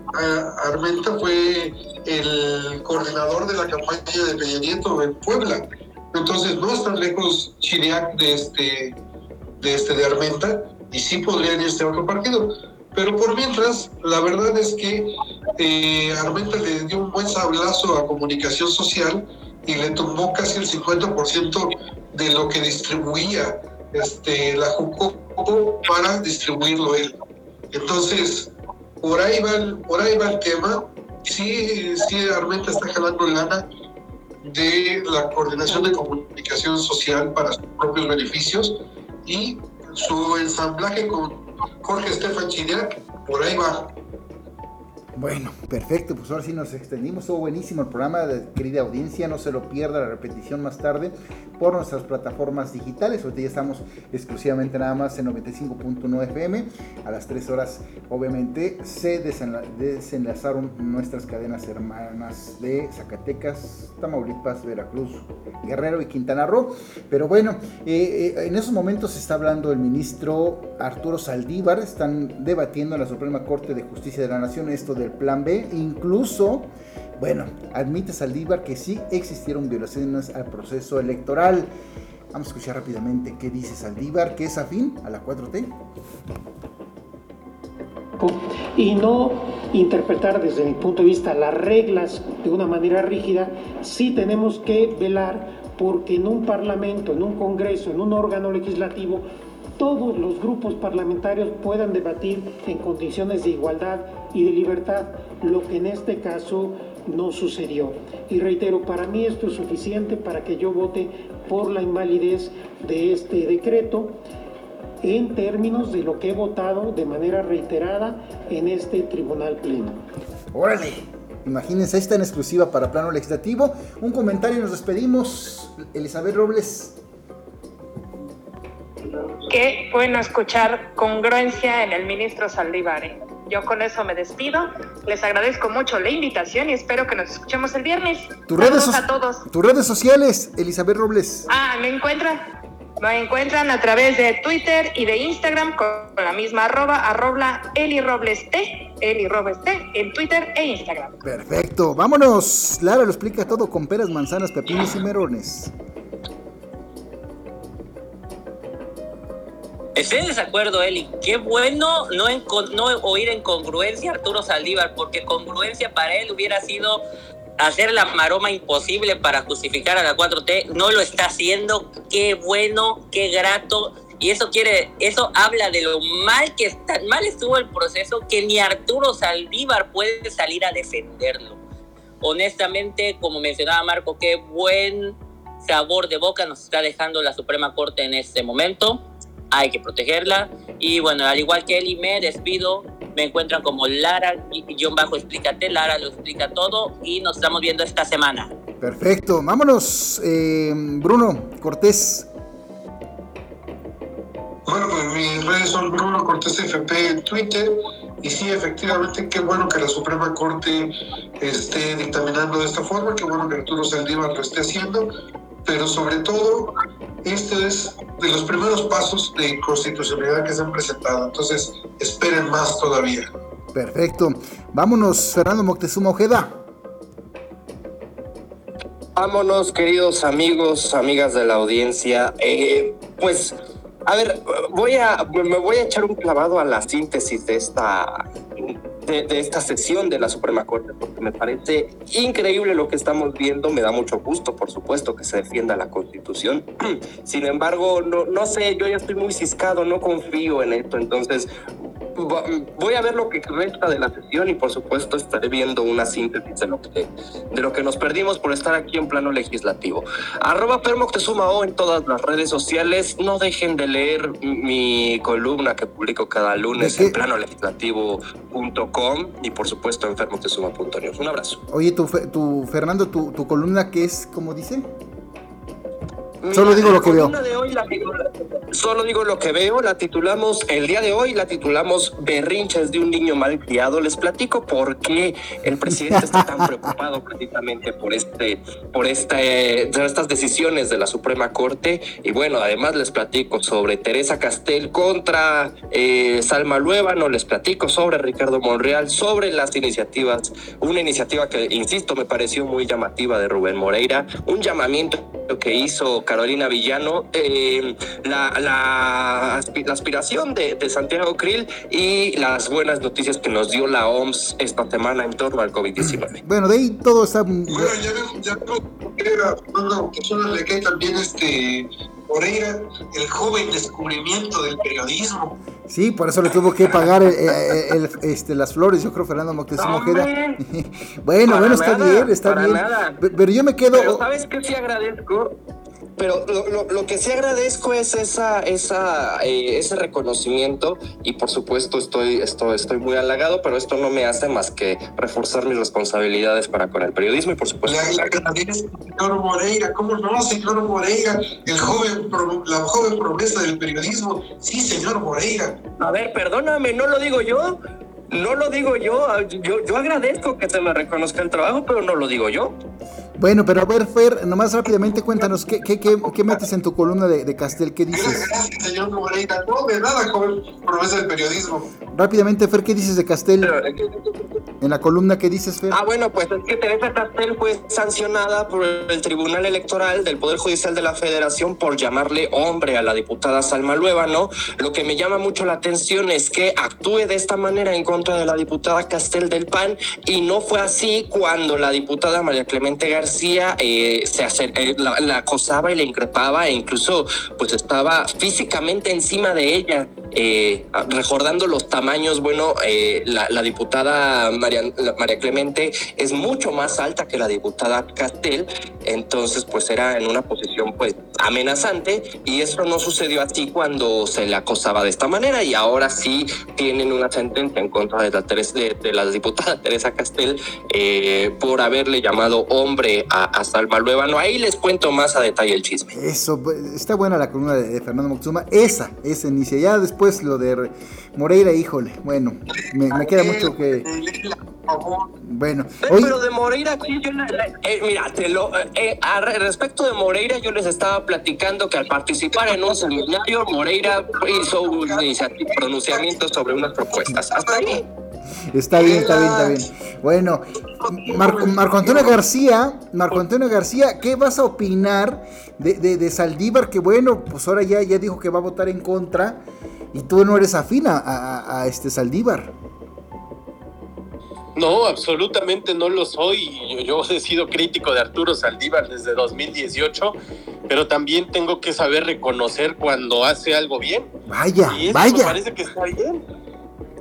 Armenta fue el coordinador de la campaña de Peña Nieto en Puebla. Entonces no es tan lejos Chiriac de este, de este de Armenta y sí podrían irse a otro partido. Pero por mientras, la verdad es que eh, Armenta le dio un buen sablazo a comunicación social y le tomó casi el 50% de lo que distribuía este, la Jucopo para distribuirlo él. Entonces, por ahí va el, por ahí va el tema. Sí, sí, Armenta está jalando lana de la coordinación de comunicación social para sus propios beneficios y su ensamblaje con Jorge Estefan Chiriac, por ahí va. Bueno, perfecto, pues ahora sí nos extendimos, estuvo buenísimo el programa, de, querida audiencia, no se lo pierda la repetición más tarde por nuestras plataformas digitales, ahorita ya estamos exclusivamente nada más en 95.9 FM, a las 3 horas obviamente se desenla- desenlazaron nuestras cadenas hermanas de Zacatecas, Tamaulipas, Veracruz, Guerrero y Quintana Roo, pero bueno, eh, eh, en esos momentos está hablando el ministro Arturo Saldívar, están debatiendo en la Suprema Corte de Justicia de la Nación esto del Plan B, incluso, bueno, admite Saldívar que sí existieron violaciones al proceso electoral. Vamos a escuchar rápidamente qué dice Saldívar, que es afín a la 4T. y no interpretar desde mi punto de vista las reglas de una manera rígida, sí tenemos que velar porque en un parlamento, en un congreso, en un órgano legislativo, todos los grupos parlamentarios puedan debatir en condiciones de igualdad y de libertad, lo que en este caso no sucedió. Y reitero, para mí esto es suficiente para que yo vote por la invalidez de este decreto en términos de lo que he votado de manera reiterada en este tribunal pleno. Órale, imagínense, está en exclusiva para plano legislativo. Un comentario y nos despedimos. Elizabeth Robles. Qué bueno escuchar congruencia en el ministro Saldívar. ¿eh? Yo con eso me despido. Les agradezco mucho la invitación y espero que nos escuchemos el viernes. Tus redes, so- a todos. tus redes sociales, Elizabeth Robles. Ah, me encuentran, me encuentran a través de Twitter y de Instagram con la misma arroba, arroba Eli Robles T, Eli Robles T, en Twitter e Instagram. Perfecto, vámonos. Lara lo explica todo con peras, manzanas, pepinos y merones. Estoy en desacuerdo, Eli. Qué bueno no, encon- no oír en congruencia a Arturo Saldívar, porque congruencia para él hubiera sido hacer la maroma imposible para justificar a la 4T. No lo está haciendo. Qué bueno, qué grato. Y eso quiere, eso habla de lo mal que tan mal estuvo el proceso que ni Arturo Saldívar puede salir a defenderlo. Honestamente, como mencionaba Marco, qué buen sabor de boca nos está dejando la Suprema Corte en este momento hay que protegerla. Y bueno, al igual que Eli, me despido. Me encuentran como Lara, guion bajo, explícate. Lara lo explica todo y nos estamos viendo esta semana. Perfecto, vámonos. eh, Bruno Cortés. Bueno, pues mis redes son Bruno Cortés FP en Twitter. Y sí, efectivamente, qué bueno que la Suprema Corte esté dictaminando de esta forma, qué bueno que Arturo Saldívar lo esté haciendo, pero sobre todo, este es de los primeros pasos de inconstitucionalidad que se han presentado. Entonces, esperen más todavía. Perfecto. Vámonos, Fernando Moctezuma Ojeda. Vámonos, queridos amigos, amigas de la audiencia. Eh, pues, a ver, voy a, me voy a echar un clavado a la síntesis de esta, de, esta sesión de la Suprema Corte, porque me parece increíble lo que estamos viendo, me da mucho gusto, por supuesto, que se defienda la Constitución. Sin embargo, no, no sé, yo ya estoy muy ciscado, no confío en esto, entonces voy a ver lo que resta de la sesión y por supuesto estaré viendo una síntesis de lo que, de lo que nos perdimos por estar aquí en plano legislativo. Arroba Permoctezuma O en todas las redes sociales. No dejen de leer mi columna que publico cada lunes en y por supuesto en fermoctezuma.news. Un abrazo. Oye, tu, tu Fernando, tu, tu columna que es, como dice? Solo digo lo que veo. solo digo lo que veo. La titulamos, el día de hoy la titulamos Berrinches de un niño mal criado. Les platico por qué el presidente está tan preocupado precisamente por este, por este, estas decisiones de la Suprema Corte. Y bueno, además les platico sobre Teresa Castel contra eh, Salma no les platico sobre Ricardo Monreal, sobre las iniciativas, una iniciativa que, insisto, me pareció muy llamativa de Rubén Moreira, un llamamiento que hizo Carolina Villano, eh, la, la, aspiración de, Santiago Krill y las buenas noticias que nos dio la OMS esta semana en torno al COVID-19. Bueno, de ahí todo está... Bueno, ya vemos, ya no, que solo le cae también este Moreira, el joven descubrimiento del periodismo. Sí, por eso le tuvo que pagar el, este, las flores, yo creo, Fernando Moctezuma Ojeda. bueno, bueno, está bien, está bien. Pero yo me quedo. Pero ¿sabes qué sí agradezco? Pero lo, que sí agradezco es esa, esa, eh, ese reconocimiento y por supuesto estoy, estoy, estoy muy halagado, pero esto no me hace más que reforzar mis responsabilidades para con el periodismo y por supuesto... La, la, señor Moreira, ¿cómo no, señor Moreira? El joven, la joven promesa del periodismo, sí, señor Moreira. A ver, perdóname, no lo digo yo. No lo digo yo, yo, yo agradezco que se me reconozca el trabajo, pero no lo digo yo. Bueno, pero a ver, Fer, nomás rápidamente cuéntanos, ¿qué, qué, qué, qué metes en tu columna de, de, Castel? ¿Qué dices? Gracias, señor Moreira. No, de nada, joven promesa del periodismo. Rápidamente, Fer, ¿qué dices de Castel? En la columna, ¿qué dices, Fer? Ah, bueno, pues es que Teresa Castel fue sancionada por el Tribunal Electoral del Poder Judicial de la Federación por llamarle hombre a la diputada Salma ¿no? Lo que me llama mucho la atención es que actúe de esta manera en contra de la diputada Castel del PAN y no fue así cuando la diputada María Clemente García eh, se eh, la, acosaba y le increpaba e incluso pues estaba físicamente encima de ella, eh, recordando los tamaños, bueno, la, diputada María, María Clemente es mucho más alta que la diputada Castel, entonces pues era en una posición pues amenazante y eso no sucedió así cuando se le acosaba de esta manera y ahora sí tienen una sentencia en contra de la, de, la diputada Teresa Castel por haberle llamado hombre a, Salma Luevano. Ahí les cuento más a detalle el chisme. Eso, pues, está buena la columna de, Fernando Moctezuma. Esa, esa inicia. Ya después lo de Moreira, híjole. Bueno, me, queda mucho que. Bueno, pero de Moreira, yo, eh, mira, te lo, eh, respecto de Moreira, yo les estaba platicando que al participar en un seminario, Moreira hizo un pronunciamiento sobre unas propuestas. Hasta ahí. Está bien, está bien, está bien. Bueno, Marco, Antonio García, Marco Antonio García, ¿qué vas a opinar de, de, Saldívar? Que bueno, pues ahora ya, ya dijo que va a votar en contra y tú no eres afín a, este Saldívar. No, absolutamente no lo soy. Yo, he sido crítico de Arturo Saldívar desde 2018, pero también tengo que saber reconocer cuando hace algo bien. Vaya, y vaya. Me parece que está bien.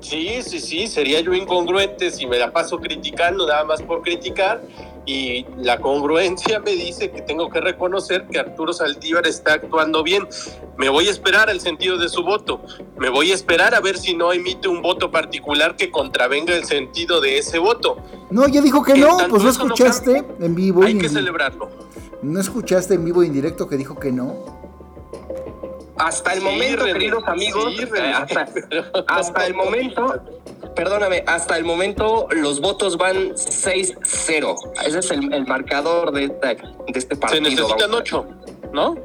Sí, sí, sí, sería yo incongruente si me la paso criticando nada más por criticar y la congruencia me dice que tengo que reconocer que Arturo Saldívar está actuando bien. Me voy a esperar el sentido de su voto, me voy a esperar a ver si no emite un voto particular que contravenga el sentido de ese voto. No, ya dijo que no, pues no escuchaste en vivo. Hay que celebrarlo. ¿No escuchaste en vivo y en directo que dijo que no? Hasta el momento, queridos amigos, eh, hasta, el momento, perdóname, hasta el momento los votos van 6-0. Ese es el, marcador de, de, este partido. Se necesitan 8, ¿no?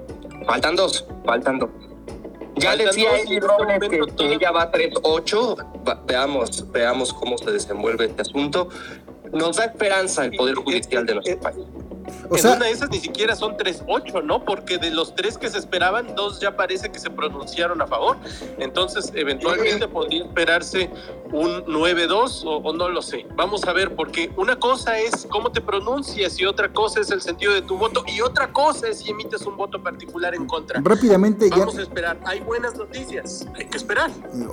Faltan dos, faltan dos. Ya decía que, que ella va 3-8. Veamos, veamos cómo se desenvuelve este asunto. Nos da esperanza el Poder Judicial de nuestro país. O sea, una de esas ni siquiera son 3-8, ¿no? Porque de los tres que se esperaban, dos ya parece que se pronunciaron a favor. Entonces, eventualmente podría esperarse un 9-2 o, no lo sé. Vamos a ver, porque una cosa es cómo te pronuncias y otra cosa es el sentido de tu voto y otra cosa es si emites un voto particular en contra. Rápidamente Vamos a esperar. Hay buenas noticias. Hay que esperar.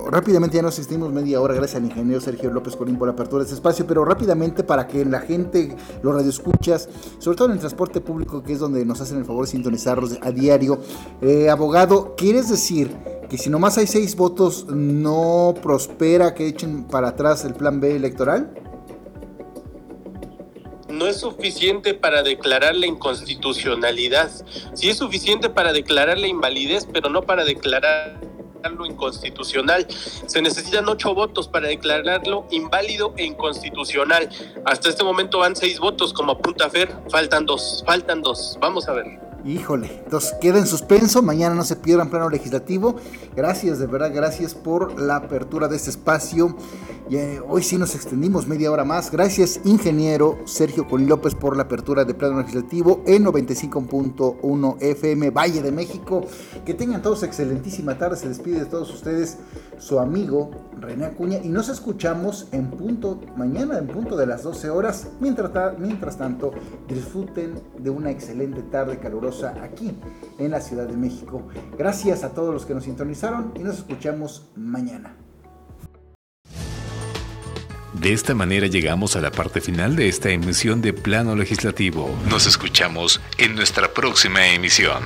Rápidamente ya nos asistimos media hora gracias al ingeniero Sergio López Corín por la apertura de este espacio, pero rápidamente para que la gente, los radioescuchas, sobre todo en el transporte público, que es donde nos hacen el favor de sintonizarlos a diario, eh, abogado, ¿quieres decir que si nomás hay seis votos no prospera que echen para atrás el plan B electoral? no es suficiente para declarar la inconstitucionalidad. Sí es suficiente para declarar la invalidez, pero no para declarar declararlo inconstitucional. Se necesitan ocho votos para declararlo inválido e inconstitucional. Hasta este momento van seis votos, como apunta Fer, faltan dos, faltan dos. Vamos a ver. Híjole, entonces queda en suspenso, mañana no se pierdan plano legislativo. Gracias, de verdad, gracias por la apertura de este espacio. Y, eh, hoy sí nos extendimos media hora más. Gracias, ingeniero Sergio Colín López, por la apertura de plano legislativo en 95.1 FM Valle de México. Que tengan todos excelentísima tarde. Se despide de todos ustedes su amigo René Acuña y nos escuchamos en punto mañana en punto de las 12 horas. Mientras, mientras tanto, disfruten de una excelente tarde calurosa aquí en la Ciudad de México. Gracias a todos los que nos sintonizaron y nos escuchamos mañana. De esta manera llegamos a la parte final de esta emisión de Plano Legislativo. Nos escuchamos en nuestra próxima emisión.